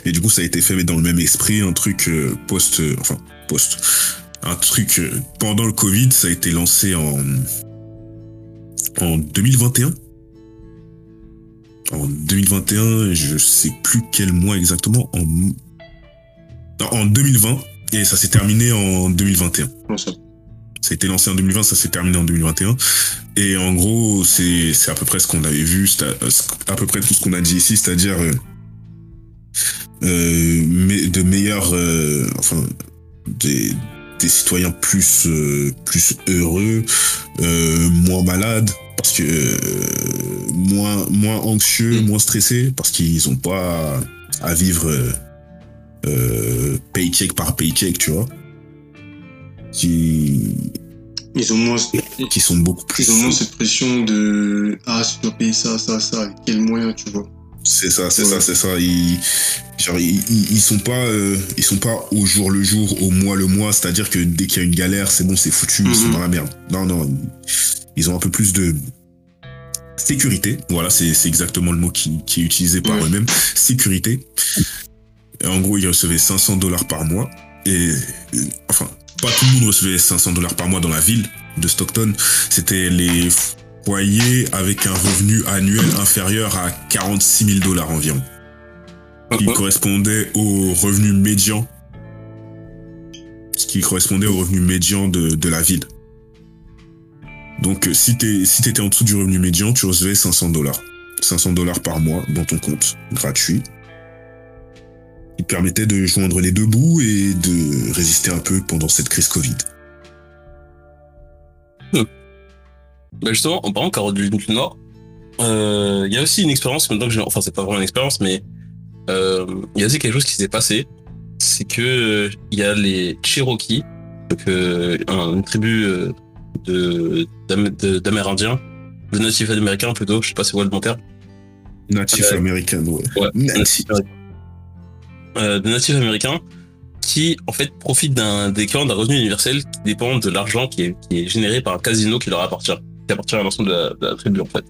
Et du coup ça a été fait dans le même esprit, un truc euh, post, euh, enfin post, un truc euh, pendant le Covid, ça a été lancé en en 2021 en 2021, je sais plus quel mois exactement, en, en 2020, et ça s'est terminé en 2021.
Comment ça?
A été lancé en 2020, ça s'est terminé en 2021. Et en gros, c'est c'est à peu près ce qu'on avait vu, à, à peu près tout ce qu'on a dit ici, c'est-à-dire euh, euh, mais de meilleurs, euh, enfin, des, des citoyens plus euh, plus heureux, euh, moins malades, parce que euh, moins moins anxieux,
Mm.
moins stressés, parce qu'ils ont pas à, à vivre euh, euh, paycheck par paycheck, tu vois. Qui
Ils ont moins,
qui sont beaucoup plus.
ils ont moins cette pression de ah, je dois payer ça, ça, ça, avec quel moyen, tu vois.
C'est ça, c'est
Ouais.
ça, c'est ça. Ils, genre, ils, ils- ils sont pas, euh, ils sont pas au jour le jour, au mois le mois. C'est-à-dire que dès qu'il y a une galère, c'est bon, c'est foutu, ils sont
Mhm.
dans la merde. Non, non, ils ont un peu plus de sécurité. Voilà, c'est c'est exactement le mot qui, qui est utilisé par eux-mêmes. Sécurité. Et en gros, ils recevaient 500 dollars par mois. Et euh, enfin, pas tout le monde recevait 500 dollars par mois dans la ville de Stockton. C'était les foyers avec un revenu annuel inférieur à 46 000 dollars environ qui correspondait au revenu médian, ce qui correspondait au revenu médian de, de la ville. Donc, euh, si t'es si t'étais en dessous du revenu médian, tu recevais 500 dollars. 500 dollars par mois dans ton compte, gratuit. Te permettait de joindre les deux bouts et de résister un peu pendant cette crise Covid.
Bah justement, en parlant Caroline du Nord, euh, il y a aussi une expérience, maintenant que j'ai, enfin c'est pas vraiment une expérience, mais euh, il y a aussi quelque chose qui s'est passé, c'est que il y a les Cherokees, donc un- une tribu de d'Am- de- d'Amérindiens, de natifs américains plutôt, je sais pas c'est quoi le bon terme,
Natif
Ouais.
américain, ouais.
Ouais.
Natif.
euh, de natifs américains qui en fait profitent d'un d'équivalent d'un revenu universel qui dépend de l'argent qui est, qui est généré par un casino qui leur appartient, qui appartient à l'ensemble de, la- de la tribu en fait.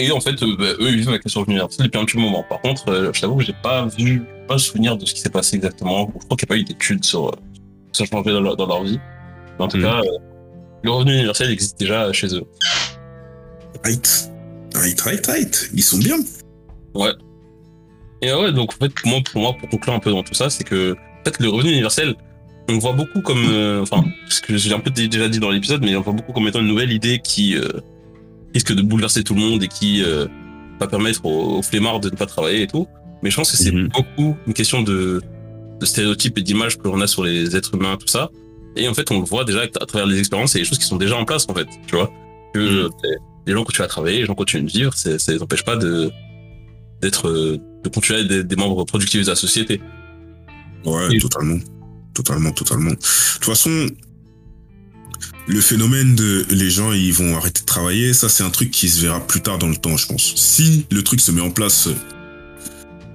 Et en fait, euh, bah, eux ils vivent avec ce revenu universel depuis un petit moment. Par contre, euh, je t'avoue que j'ai pas vu, pas souvenir de ce qui s'est passé exactement. Je crois qu'il n'y a pas eu d'études sur euh, ce que ça changeait dans dans leur vie. Mais en tout
Mhm.
cas, euh, le revenu universel existe déjà chez eux.
Right. Right, right, right. Ils sont bien.
Et ouais, donc en fait, pour moi, pour moi, pour conclure un peu dans tout ça, c'est que en fait, le revenu universel, on le voit beaucoup comme, euh, enfin, ce que j'ai un peu dé- déjà dit dans l'épisode, mais on le voit beaucoup comme étant une nouvelle idée qui euh, risque de bouleverser tout le monde et qui euh, va permettre aux, aux flemmards de ne pas travailler et tout. Mais je pense que c'est
Mhm.
beaucoup une question de, de stéréotypes et d'images que l'on a sur les êtres humains, tout ça. Et en fait, on le voit déjà à travers les expériences et les choses qui sont déjà en place, en fait, tu vois. Que les gens continuent à travailler, les gens continuent de vivre, ça les empêche pas de d'être euh, de continuer à être des, des membres productifs de la société.
Ouais,
Et-
totalement. Totalement, totalement. De toute façon, le phénomène de les gens, ils vont arrêter de travailler, ça, c'est un truc qui se verra plus tard dans le temps, je pense. Si le truc se met en place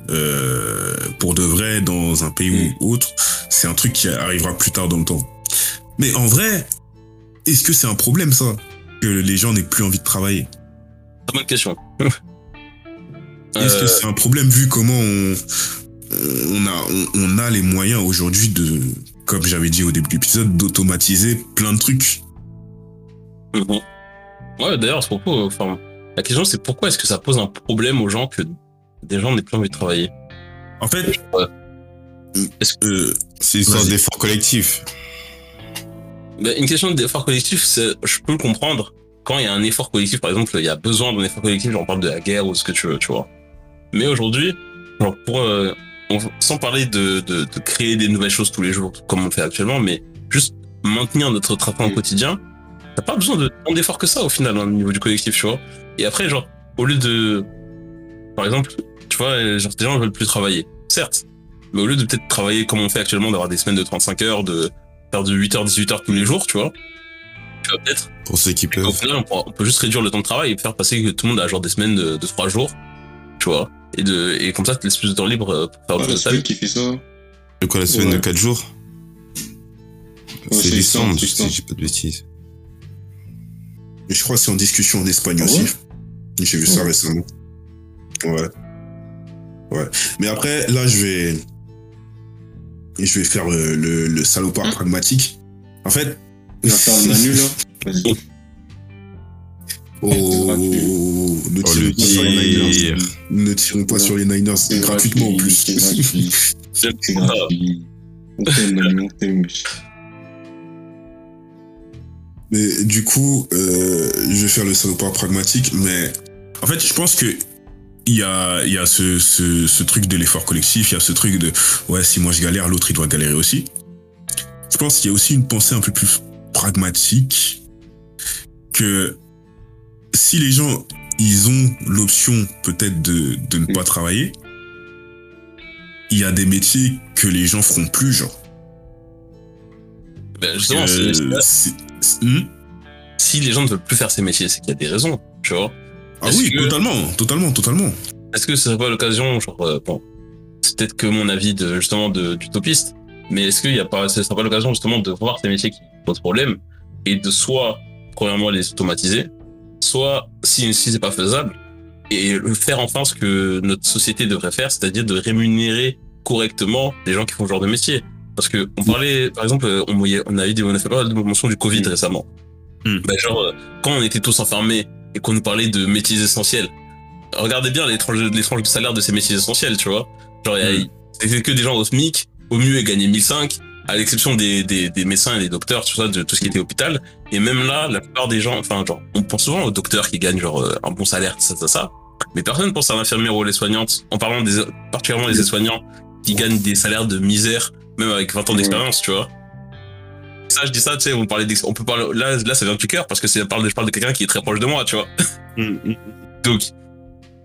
euh, pour de vrai dans un pays ou autre, c'est un truc qui arrivera plus tard dans le temps. Mais en vrai, est-ce que c'est un problème, ça Que les gens n'aient plus envie de travailler?
Très bonne question. [laughs]
Est-ce que
Euh,
c'est un problème vu comment on, on, a, on, on a les moyens aujourd'hui de, comme j'avais dit au début de l'épisode, d'automatiser plein de trucs?
Mhm. Ouais, d'ailleurs, à ce propos, euh, enfin, la question c'est pourquoi est-ce que ça pose un problème aux gens que des gens n'aient plus envie de travailler?
En fait,
Ouais. Est-ce
euh,
C'est une sorte d'effort collectif.
Ben, une question d'effort collectif, c'est- je peux le comprendre. Quand il y a un effort collectif, par exemple, il y a besoin d'un effort collectif, on parle de la guerre ou ce que tu veux, tu vois. Mais aujourd'hui, genre pour, euh, on- sans parler de, de, de créer des nouvelles choses tous les jours, comme on fait actuellement, mais juste maintenir notre train au quotidien, t'as pas besoin de tant d'efforts que ça au final hein, au niveau du collectif, tu vois. Et après, genre, au lieu de, par exemple, tu vois, genre, des gens veulent plus travailler, certes, mais au lieu de peut-être travailler comme on fait actuellement, d'avoir des semaines de 35 heures, de faire de 8h, 18h tous les jours, tu vois, tu vois, peut-être.
Pour ceux qui
Au
peuvent.
final, on, pourra- on peut juste réduire le temps de travail et faire passer que tout le monde a genre des semaines de, de 3 jours, tu vois. Et, de, et comme ça, tu laisses plus de temps libre euh, pour faire
Ah,
de
qui fait ça.
De quoi la semaine de
Ouais.
4 jours?
Ouais,
C'est décembre, si je dis pas de bêtises.
Et je crois que c'est en discussion en Espagne
Ah
aussi.
ouais?
J'ai vu ça récemment. Ouais. Ouais. Mais après, là, je vais. Je vais faire le, le, le salopard pragmatique. En fait.
Il va faire le manu, là. Vas-y.
Oh, [laughs] ne
Oh,
tirons
le
pas sur les Niners. Ne tirons pas sur les Niners
C'est
gratuitement en plus. [laughs]
C'est gratuit. On t'aime, Manu, on t'aime.
Mais du coup, euh, je vais faire le salopard pragmatique. Mais en fait, je pense que il y a, y a ce, ce, ce truc de l'effort collectif, il y a ce truc de ouais, si moi je galère, l'autre il doit galérer aussi. Je pense qu'il y a aussi une pensée un peu plus pragmatique que si les gens ils ont l'option peut-être de, de ne pas travailler, il y a des métiers que les gens feront plus, genre.
Ben, justement,
Euh,
c'est- c'est-
c'est- c'est- hmm?
Si les gens ne veulent plus faire ces métiers, c'est qu'il y a des raisons, tu vois.
Ah oui,
que-
totalement, totalement, totalement.
Est-ce que ce serait pas l'occasion, genre, euh, bon, c'est peut-être que mon avis de, justement, de, d'utopiste, mais est-ce qu'il y a pas, ce serait pas l'occasion, justement, de voir ces métiers qui posent problème et de soit, premièrement, les automatiser, soit, si, si c'est pas faisable, et faire enfin ce que notre société devrait faire, c'est-à-dire de rémunérer correctement les gens qui font ce genre de métier. Parce que on parlait, par exemple, euh, on, on a eu des, on a fait pas mal de mention du Covid
Mm.
récemment.
Mm.
Ben, genre, euh, quand on était tous enfermés et qu'on nous parlait de métiers essentiels, regardez bien les tranches, les tranches de salaire de ces métiers essentiels, tu vois. Genre, a-
Mm.
c'était que des gens au SMIC, au mieux ils gagnaient 1005, à l'exception des, des, des médecins et des docteurs, tout ça, de tout ce qui était hôpital. Et même là, la plupart des gens, enfin, genre, on pense souvent aux docteurs qui gagnent, genre, euh, un bon salaire, ça, ça, ça. Mais personne pense à l'infirmière ou les soignantes, en parlant des, particulièrement des aides-soignants, qui gagnent des salaires de misère, même avec 20 ans d'expérience, tu vois. Ça, je dis ça, tu sais, on parlait on peut parler, là, là, ça vient du cœur, parce que c'est, je parle de, je parle de quelqu'un qui est très proche de moi, tu vois. [laughs] Donc,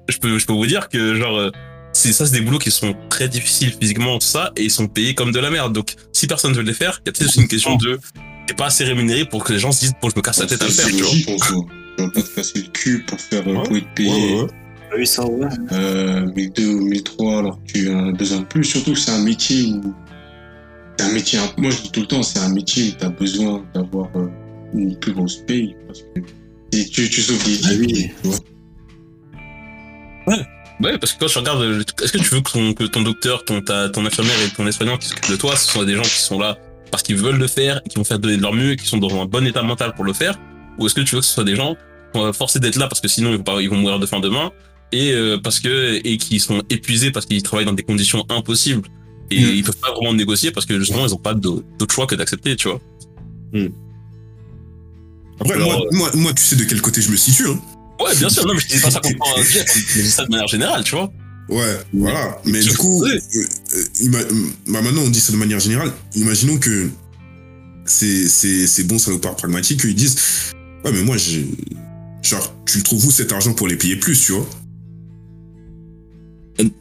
je peux, je peux vous dire que, genre, euh, c'est ça, c'est des boulots qui sont très difficiles physiquement, tout ça, et ils sont payés comme de la merde. Donc, si personne veut les faire, il y a peut-être aussi une question de, t'es pas assez rémunéré pour que les gens se disent, bon, je me casse la tête à le faire, tu vois.
pas te casser le cul pour faire, euh,
Ouais,
pour être payé.
Ouais, ouais, ouais.
Oui, ça, ouais.
euh, 1002 ou 1003 alors que tu as besoin de plus. Surtout que c'est un métier où. C'est un métier. Moi, je dis tout le temps, c'est un métier où tu as besoin d'avoir euh, une plus grosse paye. Parce que et tu, tu sauves des
Ah
vies.
oui.
tu vois.
Ouais, parce que quand je regarde, euh, est-ce que tu veux que ton, que ton docteur, ton, ta, ton infirmière et ton aide-soignant qui s'occupent de toi, ce sont des gens qui sont là parce qu'ils veulent le faire, qui vont faire donner de leur mieux, et qui sont dans un bon état mental pour le faire Ou est-ce que tu veux que ce soit des gens qui sont forcés d'être là parce que sinon ils vont, pas, ils vont mourir de faim demain et euh, parce que et qui sont épuisés parce qu'ils travaillent dans des conditions impossibles? Et
Mm.
ils peuvent pas vraiment négocier parce que justement ils ont pas d'au- d'autre choix que d'accepter, tu vois.
Après,
Alors,
moi, moi, moi, tu sais de quel côté je me situe, hein.
Ouais, bien sûr, non, mais je dis pas ça contre un je dis ça de manière générale, tu vois.
Ouais, voilà. Mais du coup, euh, euh, bah maintenant on dit ça de manière générale. Imaginons que c'est c'est c'est bon salopard pragmatique qu'ils disent ouais mais moi j'ai genre tu le trouves où cet argent pour les payer plus tu vois?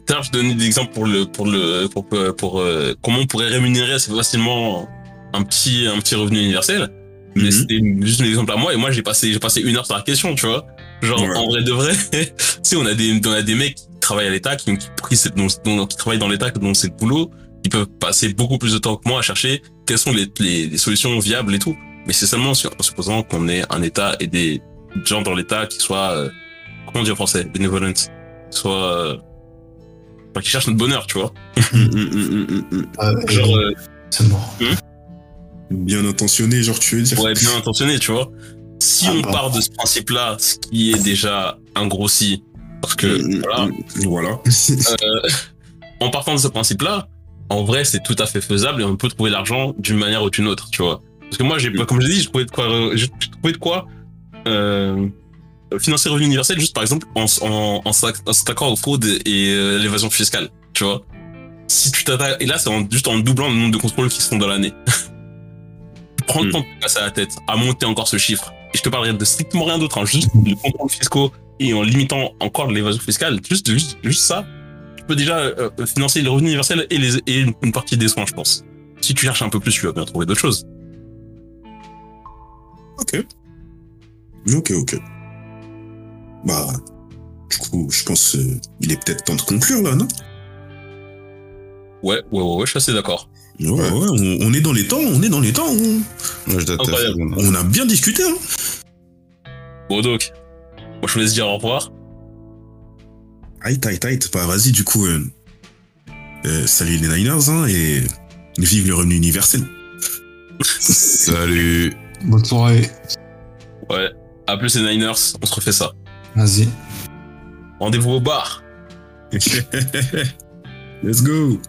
D'ailleurs, je donnais des exemples pour le pour le pour pour, pour, euh, comment on pourrait rémunérer assez facilement un petit un petit revenu universel. Mais
Mhm.
c'était juste un exemple à moi et moi j'ai passé j'ai passé une heure sur la question, tu vois. Genre
Ouais.
en vrai de vrai, [laughs] tu sais on a des on a des mecs qui travaillent à l'État qui qui, pris cette- dont- qui travaillent dans l'État dont c'est le boulot, ils peuvent passer beaucoup plus de temps que moi à chercher quelles sont les les, les solutions viables et tout. Mais c'est seulement sur- en supposant qu'on ait un État et des gens dans l'État qui soient euh, comment dire en français? Benevolent, qui soient euh, enfin, qui cherchent notre bonheur, tu vois. [laughs] Genre, euh,
C'est mort.
bien intentionné genre tu veux dire
ouais, bien intentionné, tu vois. Si
Ah
on
bah.
part de ce principe-là, ce qui est déjà un gros si, parce que
Mm,
voilà,
mm, voilà [laughs]
euh, en partant de ce principe-là, en vrai, c'est tout à fait faisable et on peut trouver l'argent d'une manière ou d'une autre, tu vois. Parce que moi, j'ai,
Mm.
comme je dis, je trouvais de quoi, euh, j'ai trouvé de quoi euh, financer le revenu universel, juste par exemple en, en, en s'attaquant aux fraudes et euh, l'évasion fiscale, tu vois. Si tu t'attaques, et là, c'est en- juste en doublant le nombre de contrôles qui se font dans l'année. [laughs] Prends le
Mm.
temps de passer à la tête, à monter encore ce chiffre. Et je te parlerai de strictement rien d'autre, hein, juste les contrôles fiscaux et en limitant encore l'évasion fiscale, juste, juste, juste ça, tu peux déjà euh, euh, financer le revenu universel et, les, et une partie des soins, je pense. Si tu cherches un peu plus, tu vas bien trouver d'autres choses.
Ok. Ok, ok. Bah, du coup, je pense euh, il est peut-être temps de conclure là, non?
Ouais, ouais, ouais, ouais, je suis assez d'accord.
Ouais, ouais, on, on est dans les temps, on est dans les temps.
Je
Incroyable.
on a bien discuté. Hein.
Bon, donc, moi, je vous laisse dire au revoir.
Aïe, aïe, aïe. Bah, vas-y, du coup, euh, euh, salut les Niners, hein, et vive le revenu universel. [laughs]
Salut.
Bonne soirée.
Ouais. À plus les Niners, on se refait ça.
Vas-y.
Rendez-vous au bar. [laughs]
Let's go.